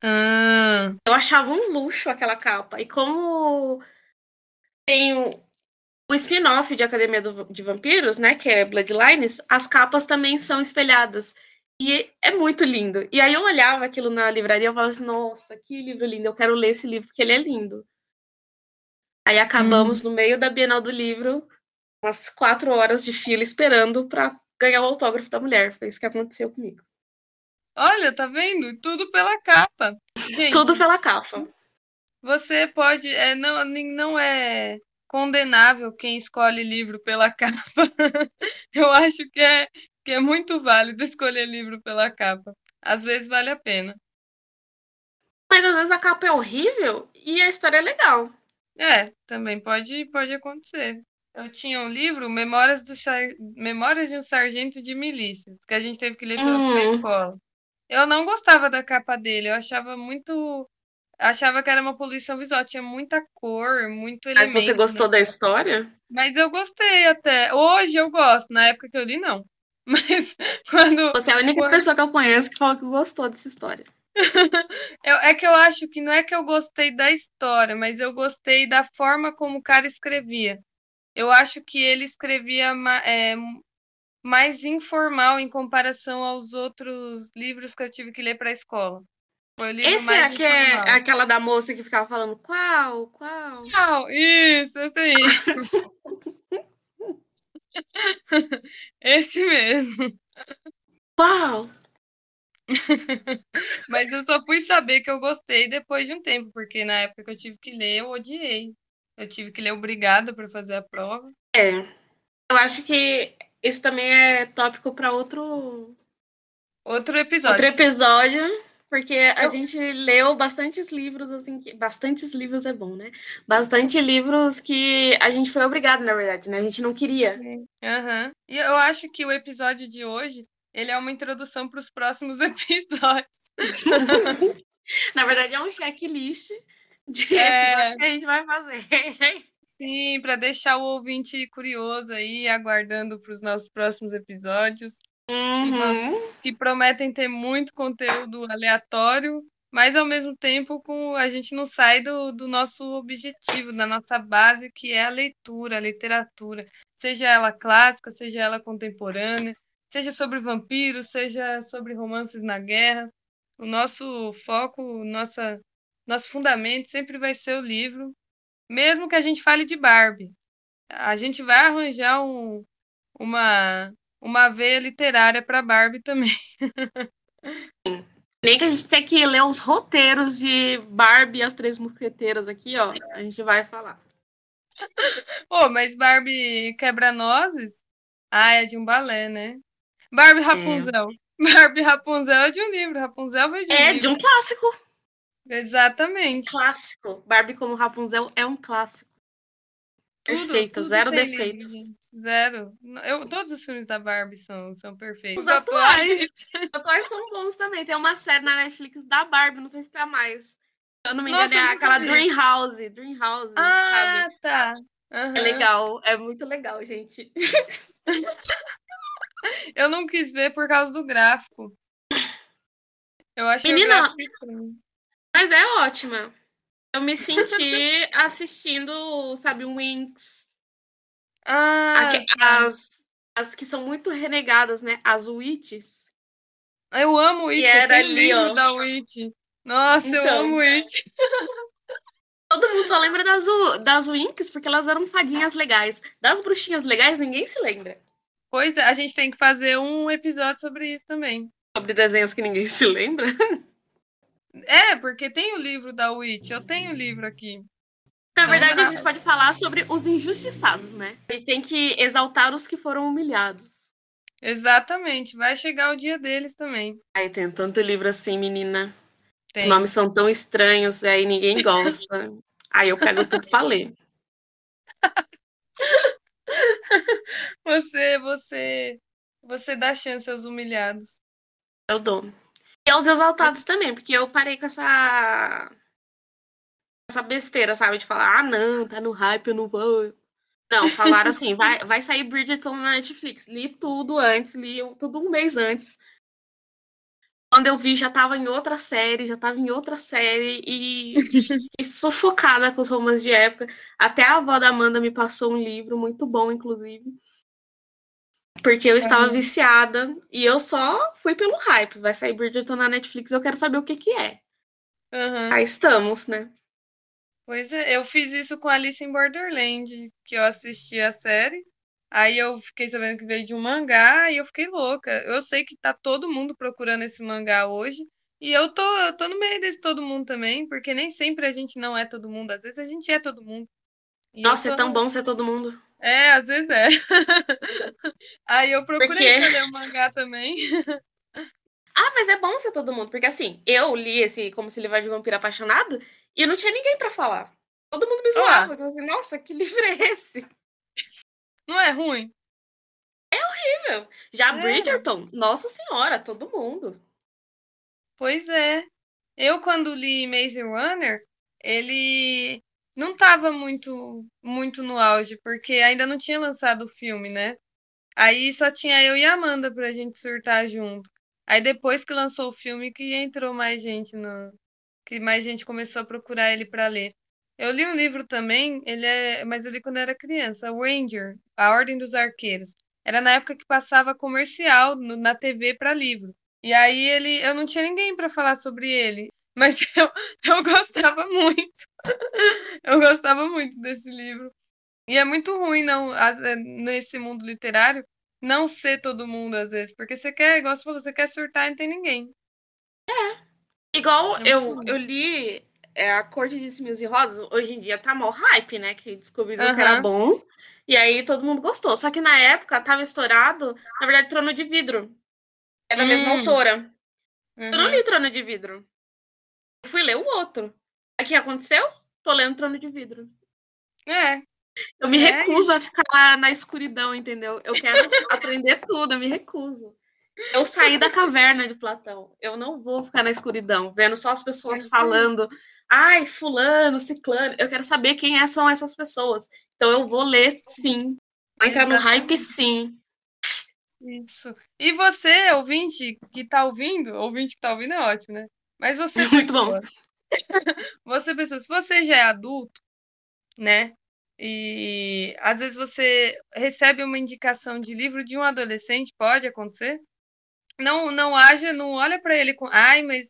ah, Eu achava um luxo aquela capa. E como tem o, o spin-off de Academia do- de Vampiros, né? Que é Bloodlines, as capas também são espelhadas. E é muito lindo. E aí eu olhava aquilo na livraria e falava assim, nossa, que livro lindo, eu quero ler esse livro porque ele é lindo. Aí acabamos hum. no meio da Bienal do Livro, umas quatro horas de fila esperando para ganhar o autógrafo da mulher. Foi isso que aconteceu comigo. Olha, tá vendo? Tudo pela capa. Gente, Tudo pela capa. Você pode. É, não, não é condenável quem escolhe livro pela capa. Eu acho que é, que é muito válido escolher livro pela capa. Às vezes vale a pena. Mas às vezes a capa é horrível e a história é legal. É, também pode, pode acontecer. Eu tinha um livro, Memórias, do Sar... Memórias de um Sargento de Milícias, que a gente teve que ler pela hum. escola. Eu não gostava da capa dele, eu achava muito. Achava que era uma poluição visual, tinha muita cor, muito elemento. Mas você gostou da história? Mas eu gostei até. Hoje eu gosto, na época que eu li, não. Mas quando. Você é a única quando... pessoa que eu conheço que fala que gostou dessa história. eu, é que eu acho que não é que eu gostei da história, mas eu gostei da forma como o cara escrevia. Eu acho que ele escrevia é, mais informal em comparação aos outros livros que eu tive que ler para a escola. Foi o livro Esse mais é, que é aquela da moça que ficava falando qual, qual? Qual? Isso, esse aí. esse mesmo. Qual? Mas eu só fui saber que eu gostei depois de um tempo, porque na época que eu tive que ler, eu odiei. Eu tive que ler obrigada para fazer a prova. É. Eu acho que isso também é tópico para outro outro episódio. Outro episódio, porque a eu... gente leu bastantes livros assim, que... bastantes livros é bom, né? Bastante livros que a gente foi obrigado, na verdade, né? A gente não queria. Uhum. E eu acho que o episódio de hoje ele é uma introdução para os próximos episódios. Na verdade, é um checklist de é... que a gente vai fazer. Sim, para deixar o ouvinte curioso aí, aguardando para os nossos próximos episódios. Uhum. Que prometem ter muito conteúdo aleatório, mas ao mesmo tempo com a gente não sai do, do nosso objetivo, da nossa base, que é a leitura, a literatura, seja ela clássica, seja ela contemporânea seja sobre vampiros, seja sobre romances na guerra. O nosso foco, nossa, nosso fundamento sempre vai ser o livro, mesmo que a gente fale de Barbie. A gente vai arranjar um, uma, uma veia literária para Barbie também. Nem que a gente tenha que ler os roteiros de Barbie e as Três Mosqueteiras aqui, ó. A gente vai falar. oh, mas Barbie quebra-nozes? Ah, é de um balé, né? Barbie é. Rapunzel. É. Barbie Rapunzel é de um livro. Rapunzel foi de um É, livro. de um clássico. Exatamente. Clássico. Barbie como Rapunzel é um clássico. Perfeita, tudo zero defeitos. Zero. Eu, todos os filmes da Barbie são, são perfeitos. Os atuais. os atuais são bons também. Tem uma série na Netflix da Barbie, não sei se tá mais. Se eu não me engano, Nossa, é aquela Dream House. Dream House. Ah, sabe? tá. Uhum. É legal, é muito legal, gente. Eu não quis ver por causa do gráfico. Eu achei Menina, o gráfico estranho. Mas é ótima. Eu me senti assistindo, sabe, Winx. Ah, tá. as, as que são muito renegadas, né? As Witches. Eu amo Witch, era ali, livro ó. da Witch. Nossa, então, eu amo Witch. Todo mundo só lembra das, das Winx porque elas eram fadinhas legais. Das bruxinhas legais, ninguém se lembra. Pois é, a gente tem que fazer um episódio sobre isso também. Sobre desenhos que ninguém se lembra? É, porque tem o livro da Witch, eu tenho o livro aqui. Na então, verdade, a gente pode falar sobre os injustiçados, né? A gente tem que exaltar os que foram humilhados. Exatamente, vai chegar o dia deles também. Ai, tem tanto livro assim, menina. Tem. Os nomes são tão estranhos, aí ninguém gosta. aí eu pego tudo pra ler. Você, você, você dá chance aos humilhados. Eu dou. E aos exaltados também, porque eu parei com essa essa besteira, sabe? De falar, ah, não, tá no hype, eu não vou. Não, falaram assim, vai, vai sair Bridgerton na Netflix. Li tudo antes, li tudo um mês antes. Quando eu vi, já tava em outra série, já tava em outra série e fiquei sufocada com os romances de época. Até a avó da Amanda me passou um livro muito bom, inclusive. Porque eu estava Uhum. viciada e eu só fui pelo hype. Vai sair Bridgerton na Netflix, eu quero saber o que que é. Aham. Aí estamos, né? Pois é, eu fiz isso com Alice in Borderland, que eu assisti a série. Aí eu fiquei sabendo que veio de um mangá e eu fiquei louca. Eu sei que tá todo mundo procurando esse mangá hoje. E eu tô, eu tô no meio desse todo mundo também, porque nem sempre a gente não é todo mundo, às vezes a gente é todo mundo. E Nossa, é tão no- bom ser todo mundo. É, às vezes é. Aí eu procurei Porque- pra ler o mangá também. Ah, mas é bom ser todo mundo, porque assim, eu li esse Como se livrar de vampiro apaixonado e não tinha ninguém pra falar. Todo mundo me zoava. Eu falei assim, nossa, que livro é esse? Não é ruim? Horrível. Já É. Bridgerton, nossa senhora, todo mundo. Pois é. Eu, quando li Maze Runner, ele não tava muito, muito no auge, porque ainda não tinha lançado o filme, né? Aí só tinha eu e a Amanda pra gente surtar junto. Aí depois que lançou o filme que entrou mais gente no... que mais gente começou a procurar ele pra ler. Eu li um livro também, ele é, mas eu li quando era criança, o Ranger, A Ordem dos Arqueiros. Era na época que passava comercial no- na TV pra livro. E aí ele, eu não tinha ninguém pra falar sobre ele, mas eu, eu gostava muito. Eu gostava muito desse livro. E é muito ruim não é, nesse mundo literário não ser todo mundo às vezes, porque você quer, igual você falou, você quer surtar e não tem ninguém. Igual É eu, eu li é, A Cor de Espinhos e Rosas, hoje em dia tá mó hype, né? Que descobriram que era bom. E aí todo mundo gostou. Só que na época tava estourado, na verdade, Trono de Vidro. É da mesma Hum. autora. Eu não Uhum. li Trono de Vidro. Eu fui ler o outro. O que aconteceu? Tô lendo Trono de Vidro. É, Eu me É recuso a ficar lá na escuridão, entendeu? Eu quero aprender tudo, eu me recuso. Eu saí da caverna de Platão. Eu não vou ficar na escuridão, vendo só as pessoas Mas, falando. Ai, fulano, ciclano. Eu quero saber quem é- são essas pessoas. Então eu vou ler, sim. Entrar no hype, sim. isso. E você, ouvinte que tá ouvindo, ouvinte que tá ouvindo é ótimo, né? Mas você, Muito bom. você, pessoa, se você já é adulto, né? E às vezes você recebe uma indicação de livro de um adolescente, pode acontecer? Não, não haja, não olha pra ele com, ai, mas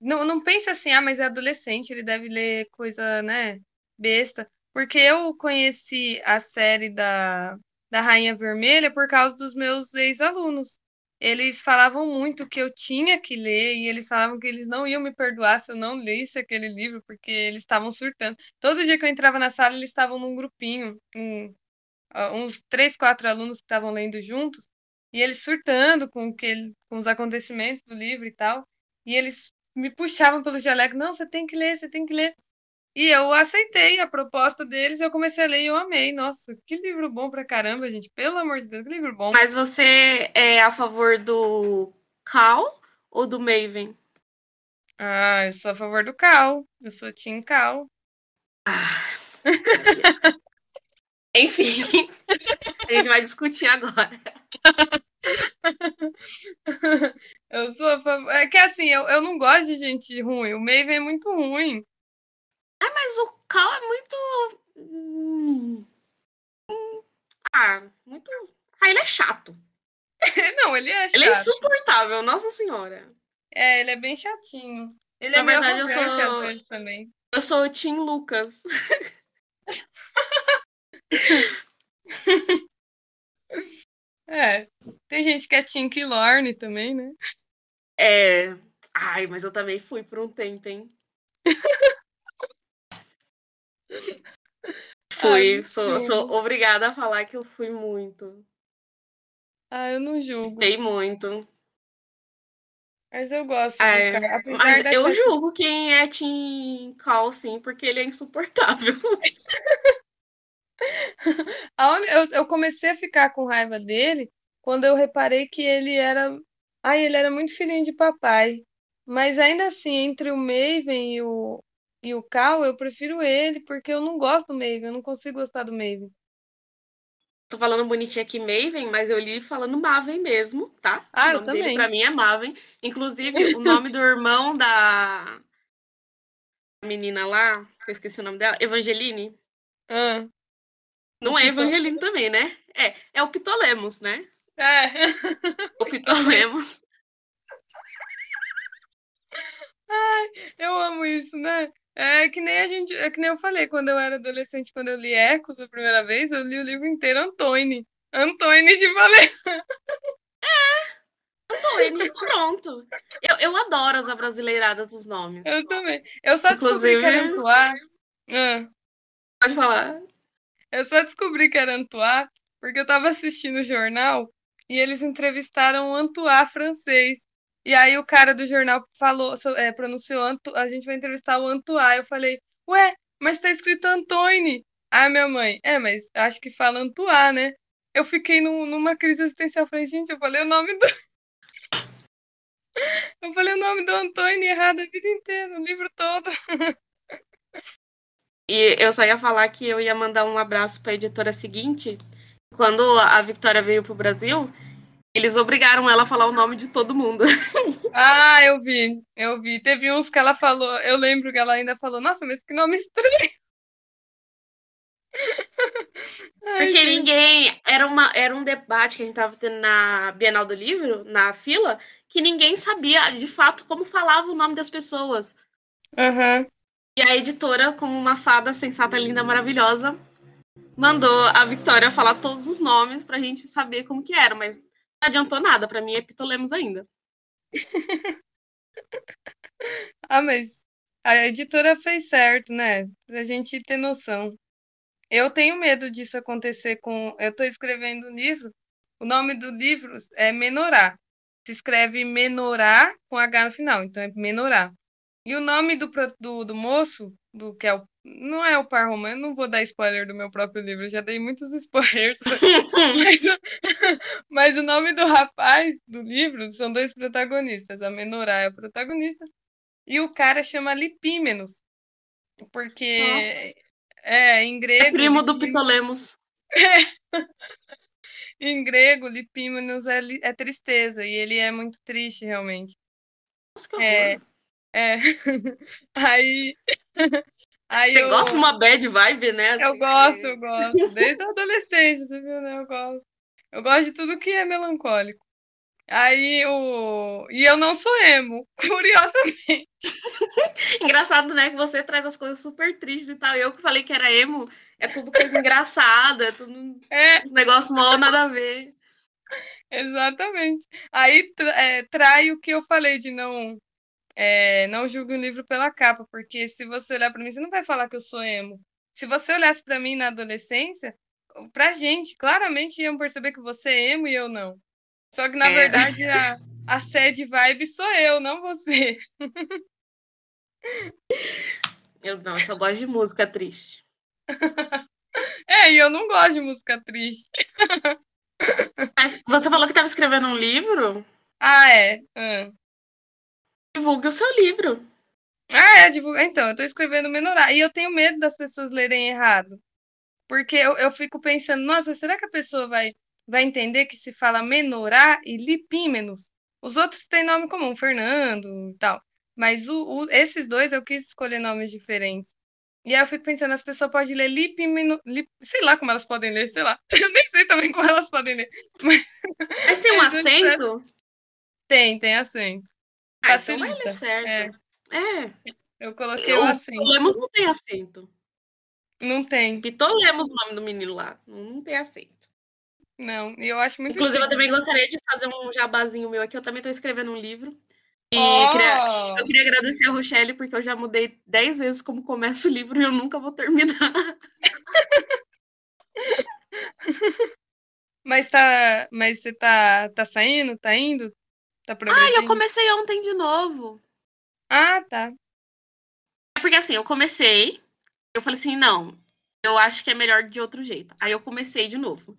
não, não pense assim, ah, mas é adolescente, ele deve ler coisa, né, besta. Porque eu conheci a série da, da Rainha Vermelha por causa dos meus ex-alunos. Eles falavam muito que eu tinha que ler e eles falavam que eles não iam me perdoar se eu não lesse aquele livro, porque eles estavam surtando. Todo dia que eu entrava na sala, eles estavam num grupinho, um, uns três, quatro alunos que estavam lendo juntos, e eles surtando com, que com os acontecimentos do livro e tal. E eles me puxavam pelo jaleco, não, você tem que ler, você tem que ler. E eu aceitei a proposta deles, eu comecei a ler e eu amei. Nossa, que livro bom pra caramba, gente. Pelo amor de Deus, que livro bom. Mas você é a favor do Cal ou do Maven? Ah, eu sou a favor do Cal. Eu sou Team Cal. Enfim, a gente vai discutir agora. Eu sou a favor. É que assim, eu, eu não gosto de gente ruim. O Maven é muito ruim. Mas o Cal é muito. hum, hum, Ah, muito. Ah, ele é chato. Não, ele é chato. Ele é insuportável, nossa senhora. É, ele é bem chatinho. Ele Na é meio verdade, eu arrogante sou- às vezes também. Eu sou o Tim Lucas. É. Tem gente que é Team Killorn também, né? É. Ai, mas eu também fui por um tempo, hein? Fui, Ai, sou, sou obrigada a falar que eu fui muito. Ah, eu não julgo. Fei muito. Mas eu gosto É, Mas eu chatice- julgo quem é Team Call, sim, porque ele é insuportável. Eu, eu comecei a ficar com raiva dele quando eu reparei que ele era. Ai, ele era muito filhinho de papai. Mas ainda assim, entre o Maven e o, e o Cal, eu prefiro ele, porque eu não gosto do Maven, eu não consigo gostar do Maven. Tô falando bonitinha aqui Maven, mas eu li falando Maven mesmo, tá? Ah, o eu nome dele também. pra mim é Maven. Inclusive, o nome do irmão da menina lá, que eu esqueci o nome dela, Evangeline. Ah, Não é Evangeline também, né? É, é o Pitolemos, né? É. O Pitolemos. Ai, eu amo isso, né? É que nem a gente, é que nem eu falei, quando eu era adolescente, quando eu li Ecos a primeira vez, eu li o livro inteiro Antônio. Antônio de Valer. Antônio, pronto. Eu, eu adoro as abrasileiradas dos nomes. Eu também. Eu só descobri que era Inclusive- Antoine. Ah, Pode falar. eu só descobri que era Antoine porque eu tava assistindo o jornal e eles entrevistaram o Antoine francês. E aí o cara do jornal falou, é, pronunciou, a gente vai entrevistar o Antoine. Eu falei, ué, mas tá escrito Antônio. Ah, minha mãe, é, mas acho que fala Antoine, né? Eu fiquei num- numa crise existencial. Falei, gente, eu falei o nome do. Eu falei o nome do Antônio errado a vida inteira, o livro todo. E eu só ia falar que eu ia mandar um abraço para a editora seguinte. Quando a Victoria veio pro Brasil, eles obrigaram ela a falar o nome de todo mundo. Ah, eu vi, eu vi. Teve uns que ela falou, eu lembro que ela ainda falou, nossa, mas que nome estranho. Ai, Porque gente. ninguém. Era, uma, era um debate que a gente tava tendo na Bienal do Livro, na fila, que ninguém sabia de fato como falava o nome das pessoas. Aham. E a editora, como uma fada sensata, linda, maravilhosa, mandou a Victoria falar todos os nomes pra gente saber como que era, mas adiantou nada. Pra mim é Pitolemos ainda. Ah, mas a editora fez certo, né? Pra gente ter noção. Eu tenho medo disso acontecer com. Eu tô escrevendo um livro. O nome do livro é Menorá. Se escreve Menorá com H no final, então é Menorá. E o nome do, do, do moço, do que é o. Não é o par romano, não vou dar spoiler do meu próprio livro, eu já dei muitos spoilers. Mas, mas o nome do rapaz do livro são dois protagonistas. A Menorá é o protagonista e o cara chama Lipímenos. Porque Nossa. é em grego. É primo do Lipí- Pitolemos. Em grego, Lipímenos é, é tristeza, e ele é muito triste, realmente. Nossa, que horror. É, é. Aí. Aí Você eu, gosta de uma bad vibe, né? eu assim, gosto, eu gosto. Desde a adolescência, você viu, né? Eu gosto. Eu gosto de tudo que é melancólico. Aí o. E eu não sou emo, curiosamente. Engraçado, né? Que você traz as coisas super tristes e tal. Eu que falei que era emo, é tudo coisa engraçada, é tudo É, uns negócios mal nada a ver. exatamente. Aí é, trai o que eu falei de não. É, não julgue um livro pela capa, porque se você olhar pra mim, você não vai falar que eu sou emo. Se você olhasse pra mim na adolescência, pra gente, claramente iam perceber que você é emo e eu não. Só que na É. verdade a, a sad vibe sou eu, não você. Eu não, eu só gosto de música triste. É, e eu não gosto de música triste. Mas você falou que estava escrevendo um livro? Ah, é. Ah, Divulgue o seu livro. Ah, é, divulga. Então, eu tô escrevendo menorá. E eu tenho medo das pessoas lerem errado. Porque eu, eu fico pensando, nossa, será que a pessoa vai, vai entender que se fala menorá e lipímenos? Os outros têm nome comum, Fernando e tal. Mas o, o- esses dois eu quis escolher nomes diferentes. E aí eu fico pensando, as pessoas podem ler lipimeno, lip, sei lá como elas podem ler, sei lá. Eu nem sei também como elas podem ler. Mas tem um É, acento? Tem, tem acento. Ah, então Facilita. ler certo. É. Eu coloquei o O acento. Pitolemos não tem acento. Não tem, Pitolemos o nome do menino lá. Não, tem acento. não. E eu acho muito Inclusive, eu chique. também gostaria de fazer um jabazinho meu aqui. Eu também estou escrevendo um livro. E Ó! queria- eu queria agradecer a Rochelle, porque eu já mudei dez vezes como começa o livro e eu nunca vou terminar. Mas tá, mas você tá, tá saindo, tá indo, tá Ah, eu comecei ontem de novo. Ah, tá. É porque assim, eu comecei, eu falei assim, não, eu acho que é melhor de outro jeito. Aí eu comecei de novo.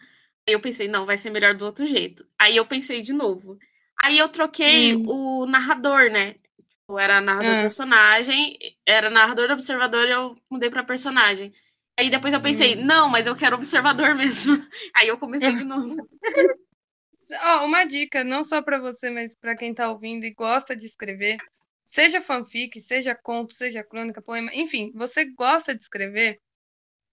Aí eu pensei, não, vai ser melhor do outro jeito. Aí eu pensei de novo. Aí eu troquei Hum. o narrador, né? Tipo, era narrador Ah. personagem, era narrador observador, eu mudei pra personagem. Aí depois eu pensei, Hum. não, mas eu quero observador mesmo. Aí eu comecei de novo. Ó, uma dica, não só pra você, mas pra quem tá ouvindo e gosta de escrever, seja fanfic, seja conto, seja crônica, poema, enfim, você gosta de escrever,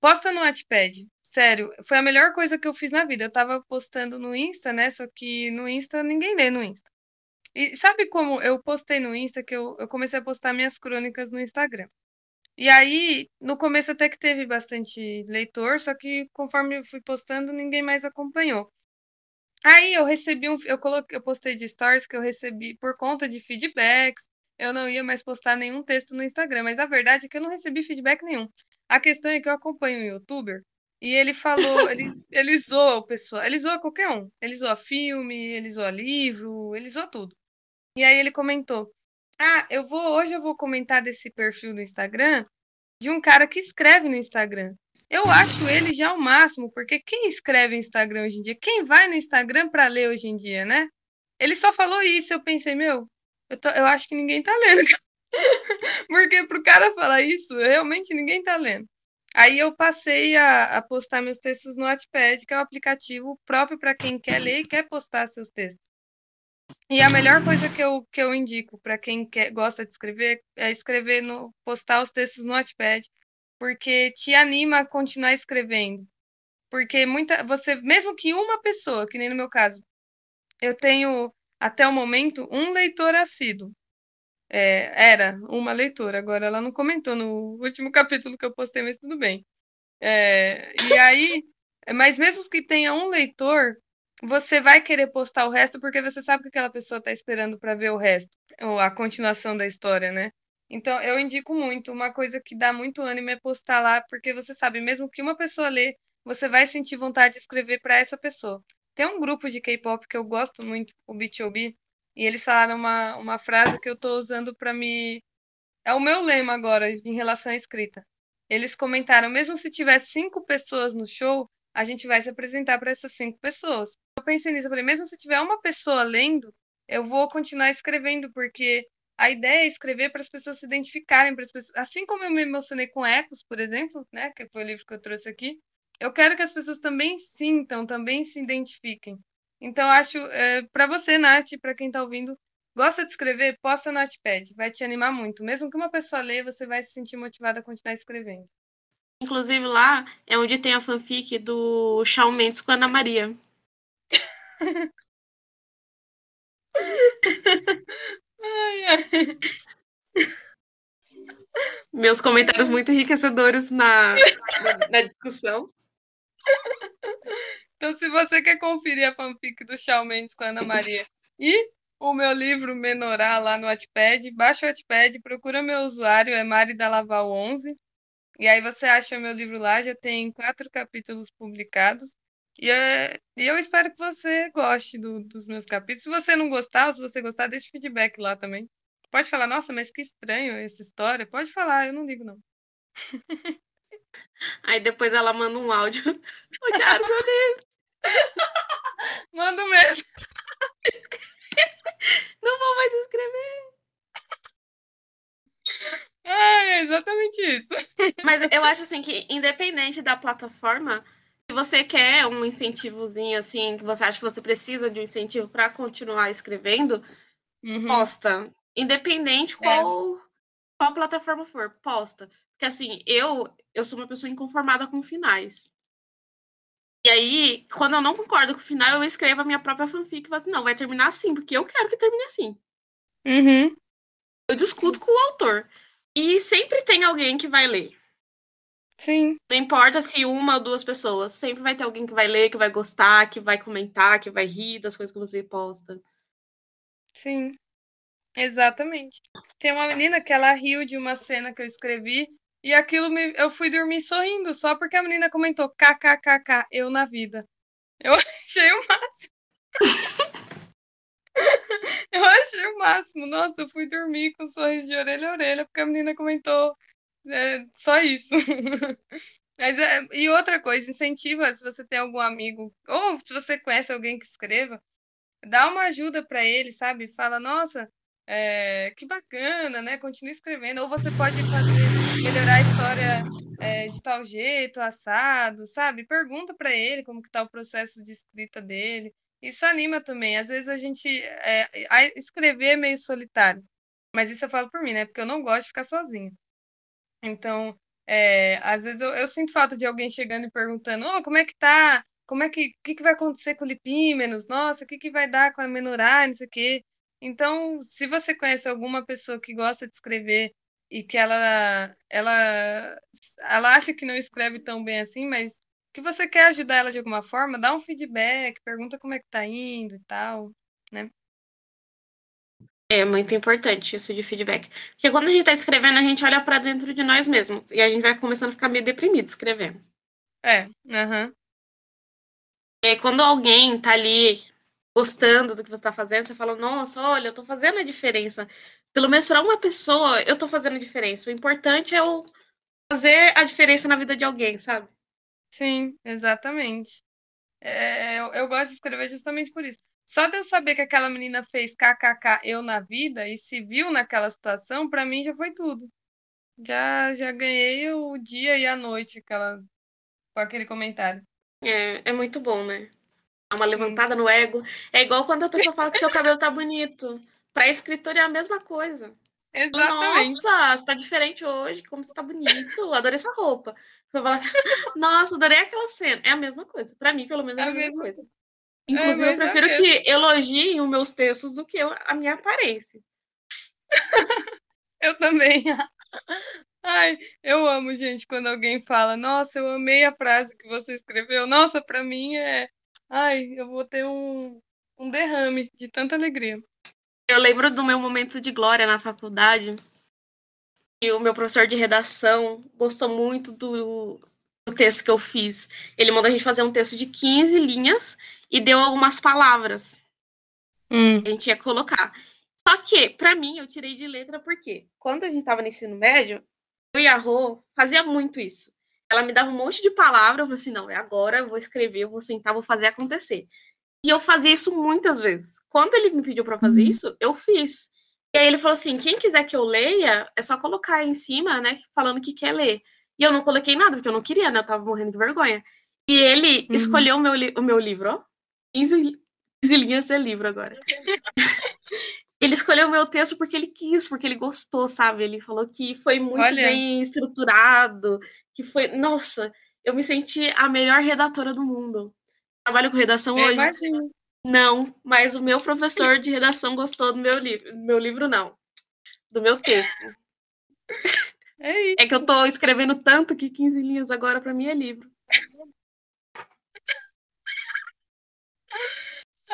posta no Wattpad. sério, foi a melhor coisa que eu fiz na vida. Eu tava postando no Insta, né? Só que no Insta ninguém lê no Insta. E sabe como eu postei no Insta que eu, eu comecei a postar minhas crônicas no Instagram. E aí, no começo até que teve bastante leitor, só que conforme eu fui postando, ninguém mais acompanhou. Aí eu recebi um, eu coloquei, eu postei de stories que eu recebi por conta de feedbacks. Eu não ia mais postar nenhum texto no Instagram, mas a verdade é que eu não recebi feedback nenhum. A questão é que eu acompanho um youtuber e ele falou, ele, ele zoa o pessoal, ele zoa qualquer um. Ele zoa filme, ele zoa livro, ele zoa tudo. E aí ele comentou: Ah, eu vou, hoje eu vou comentar desse perfil do Instagram de um cara que escreve no Instagram. Eu acho ele já o máximo, porque quem escreve Instagram hoje em dia? Quem vai no Instagram para ler hoje em dia, né? Ele só falou isso, eu pensei, meu, eu, tô, eu acho que ninguém tá lendo. porque pro cara falar isso, realmente ninguém tá lendo. Aí eu passei a, a postar meus textos no Wattpad, que é o um aplicativo próprio para quem quer ler e quer postar seus textos. E a melhor coisa que eu, que eu indico para quem quer, gosta de escrever é escrever no postar os textos no Wattpad, porque te anima a continuar escrevendo. Porque muita você, mesmo que uma pessoa, que nem no meu caso, eu tenho até o momento um leitor assíduo. É, era uma leitora, agora ela não comentou no último capítulo que eu postei, mas tudo bem. É, e aí, mas mesmo que tenha um leitor, você vai querer postar o resto porque você sabe que aquela pessoa está esperando para ver o resto, ou a continuação da história, né? Então, eu indico muito. Uma coisa que dá muito ânimo é postar lá, porque você sabe, mesmo que uma pessoa lê, você vai sentir vontade de escrever para essa pessoa. Tem um grupo de K-pop que eu gosto muito, o B2B, e eles falaram uma, uma frase que eu estou usando para me. É o meu lema agora em relação à escrita. Eles comentaram: mesmo se tiver cinco pessoas no show, a gente vai se apresentar para essas cinco pessoas. Eu pensei nisso, eu falei, mesmo se tiver uma pessoa lendo, eu vou continuar escrevendo, porque a ideia é escrever para as pessoas se identificarem, para as pessoas, assim como eu me emocionei com Ecos, por exemplo, né, que foi o livro que eu trouxe aqui, eu quero que as pessoas também sintam, também se identifiquem. Então, acho, é, para você, Nath, para quem está ouvindo, gosta de escrever, posta no Notepad, vai te animar muito. Mesmo que uma pessoa leia, você vai se sentir motivada a continuar escrevendo. Inclusive lá é onde tem a fanfic do Shawn Mendes com a Ana Maria. Meus comentários muito enriquecedores na, na discussão. Então, se você quer conferir a fanfic do Shawn Mendes com a Ana Maria e o meu livro Menorá lá no Wattpad, baixa o Wattpad, procura meu usuário, é Mari da Laval 11 e aí você acha meu livro lá, já tem quatro capítulos publicados. E, é, e eu espero que você goste do, dos meus capítulos. Se você não gostar, ou se você gostar, deixa feedback lá também. Pode falar, nossa, mas que estranho essa história. Pode falar, eu não ligo, não. Aí depois ela manda um áudio. Quero meu livro. Manda mesmo. Não vou mais escrever. É exatamente isso. Mas eu acho assim que, independente da plataforma, se você quer um incentivozinho, assim, que você acha que você precisa de um incentivo para continuar escrevendo, uhum. posta. Independente é. qual, é. qual plataforma for, posta. Porque assim, eu, eu sou uma pessoa inconformada com finais. E aí, quando eu não concordo com o final, eu escrevo a minha própria fanfic e falo assim, não, vai terminar assim, porque eu quero que termine assim. Uhum. Eu discuto com o autor. E sempre tem alguém que vai ler. Sim. Não importa se uma ou duas pessoas, sempre vai ter alguém que vai ler, que vai gostar, que vai comentar, que vai rir das coisas que você posta. Sim. Exatamente. Tem uma menina que ela riu de uma cena que eu escrevi e aquilo me, eu fui dormir sorrindo só porque a menina comentou kkkk, eu na vida. Eu achei o máximo. eu achei o máximo. Nossa, eu fui dormir com um sorriso de orelha a orelha, porque a menina comentou é, só isso. Mas, é, e outra coisa, incentiva se você tem algum amigo, ou se você conhece alguém que escreva, dá uma ajuda para ele, sabe? Fala, nossa, é, que bacana, né? Continue escrevendo. Ou você pode fazer, melhorar a história é, de tal jeito, assado, sabe? Pergunta para ele como que tá o processo de escrita dele. Isso anima também. Às vezes a gente. É, escrever é meio solitário. Mas isso eu falo por mim, né? Porque eu não gosto de ficar sozinha. Então, É, às vezes eu, eu, sinto falta de alguém chegando e perguntando, oh, como é que tá? Como é que, o que, que vai acontecer com o lipímenos? Nossa, o que, que vai dar com a menorá, não sei o quê. Então, se você conhece alguma pessoa que gosta de escrever e que ela, ela, ela acha que não escreve tão bem assim, mas que você quer ajudar ela de alguma forma, dá um feedback, pergunta como é que tá indo e tal? É muito importante isso de feedback. Porque quando a gente tá escrevendo, a gente olha para dentro de nós mesmos. E a gente vai começando a ficar meio deprimido escrevendo. É, aham. Uhum. E quando alguém tá ali gostando do que você tá fazendo, você fala, nossa, olha, eu tô fazendo a diferença. Pelo menos para uma pessoa, eu tô fazendo a diferença. O importante é eu fazer a diferença na vida de alguém, sabe? Sim, exatamente. É, eu, eu gosto de escrever justamente por isso. Só de eu saber que aquela menina fez kkk eu na vida e se viu naquela situação, para mim já foi tudo. Já já ganhei o dia e a noite aquela, com aquele comentário. É, é muito bom, né? Dá uma levantada no ego. É igual quando a pessoa fala que seu cabelo tá bonito. Pra escritor é a mesma coisa. Exatamente. Nossa, você tá diferente hoje, como você tá bonito. Adorei essa roupa. Você fala assim, nossa, adorei aquela cena. É a mesma coisa. Pra mim, pelo menos, é, é a mesma coisa. Inclusive, é, eu prefiro é que elogiem os meus textos do que a minha aparência. eu também. Ai, eu amo, gente, quando alguém fala, nossa, eu amei a frase que você escreveu. Nossa, pra mim é. Ai, eu vou ter um, um derrame de tanta alegria. Eu lembro do meu momento de glória na faculdade. E o meu professor de redação gostou muito do, do texto que eu fiz. Ele mandou a gente fazer um texto de 15 linhas e deu algumas palavras. Hum. A gente ia colocar. Só que, para mim, eu tirei de letra porque quando a gente tava no ensino médio, eu e a Rô fazia muito isso. Ela me dava um monte de palavras, eu falei assim, não, é agora, eu vou escrever, eu vou sentar, vou fazer acontecer. E eu fazia isso muitas vezes. Quando ele me pediu para fazer uhum. isso, eu fiz. E aí ele falou assim: quem quiser que eu leia, é só colocar aí em cima, né? Falando que quer ler. E eu não coloquei nada, porque eu não queria, né? Eu tava morrendo de vergonha. E ele uhum. escolheu o meu, o meu livro, ó. 15, 15 linhas é livro agora. ele escolheu o meu texto porque ele quis, porque ele gostou, sabe? Ele falou que foi muito Olha. bem estruturado, que foi. Nossa, eu me senti a melhor redatora do mundo. Trabalho com redação eu hoje. Imagino. Não, mas o meu professor de redação gostou do meu livro. Meu livro não. Do meu texto. É, é que eu tô escrevendo tanto que 15 linhas agora para mim é livro.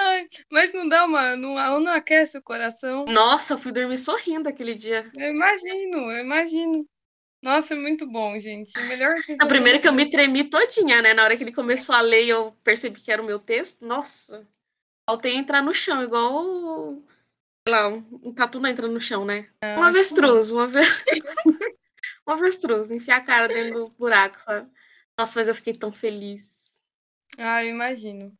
Ai, mas não dá uma. Não, não aquece o coração. Nossa, eu fui dormir sorrindo aquele dia. Eu imagino, eu imagino. Nossa, é muito bom, gente. Melhor A primeira que eu me tremi todinha, né? Na hora que ele começou a ler, eu percebi que era o meu texto. Nossa. Faltei entrar no chão, igual. Sei lá, um tatu não entra no chão, né? um avestruz, um, ave... um avestruz, enfiar a cara dentro do buraco, sabe? Nossa, mas eu fiquei tão feliz. Ah, eu imagino.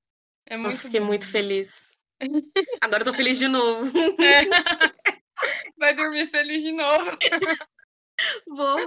É muito Nossa, fiquei bom. muito feliz. Agora eu tô feliz de novo. É. Vai dormir feliz de novo. Vou.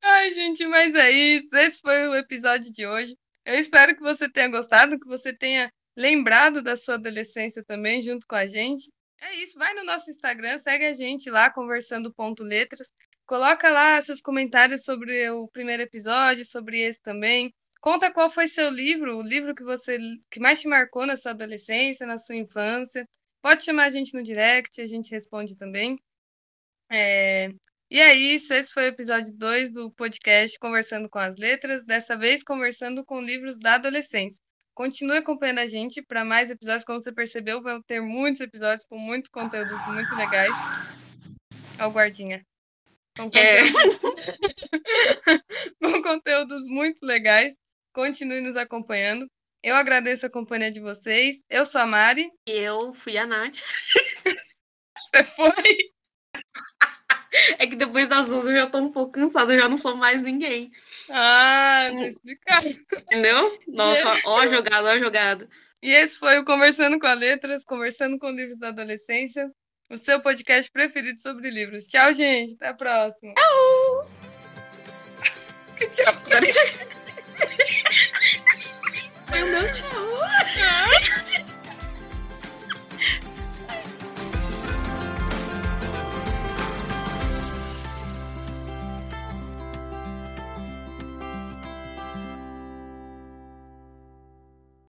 Ai, gente, mas é isso. Esse foi o episódio de hoje. Eu espero que você tenha gostado, que você tenha lembrado da sua adolescência também, junto com a gente. É isso, vai no nosso Instagram, segue a gente lá, conversando ponto letras. Coloca lá seus comentários sobre o primeiro episódio, sobre esse também. Conta qual foi seu livro, o livro que você que mais te marcou na sua adolescência, na sua infância. Pode chamar a gente no direct, a gente responde também. É... E é isso, esse foi o episódio 2 do podcast Conversando com as Letras, dessa vez conversando com livros da adolescência. Continue acompanhando a gente para mais episódios, como você percebeu, vão ter muitos episódios com muito conteúdo muito legais. Olha o guardinha. Com, é. com conteúdos muito legais. Continue nos acompanhando. Eu agradeço a companhia de vocês. Eu sou a Mari. Eu fui a Nath. Você foi? É que depois das 11 eu já tô um pouco cansada, eu já não sou mais ninguém. Ah, tá explicado. Entendeu? Nossa, ó a jogada, ó a jogada. E esse foi o Conversando com a Letras, Conversando com Livros da Adolescência, o seu podcast preferido sobre livros. Tchau, gente. Até a próxima. Tchau! que tchau. Foi o meu tchau.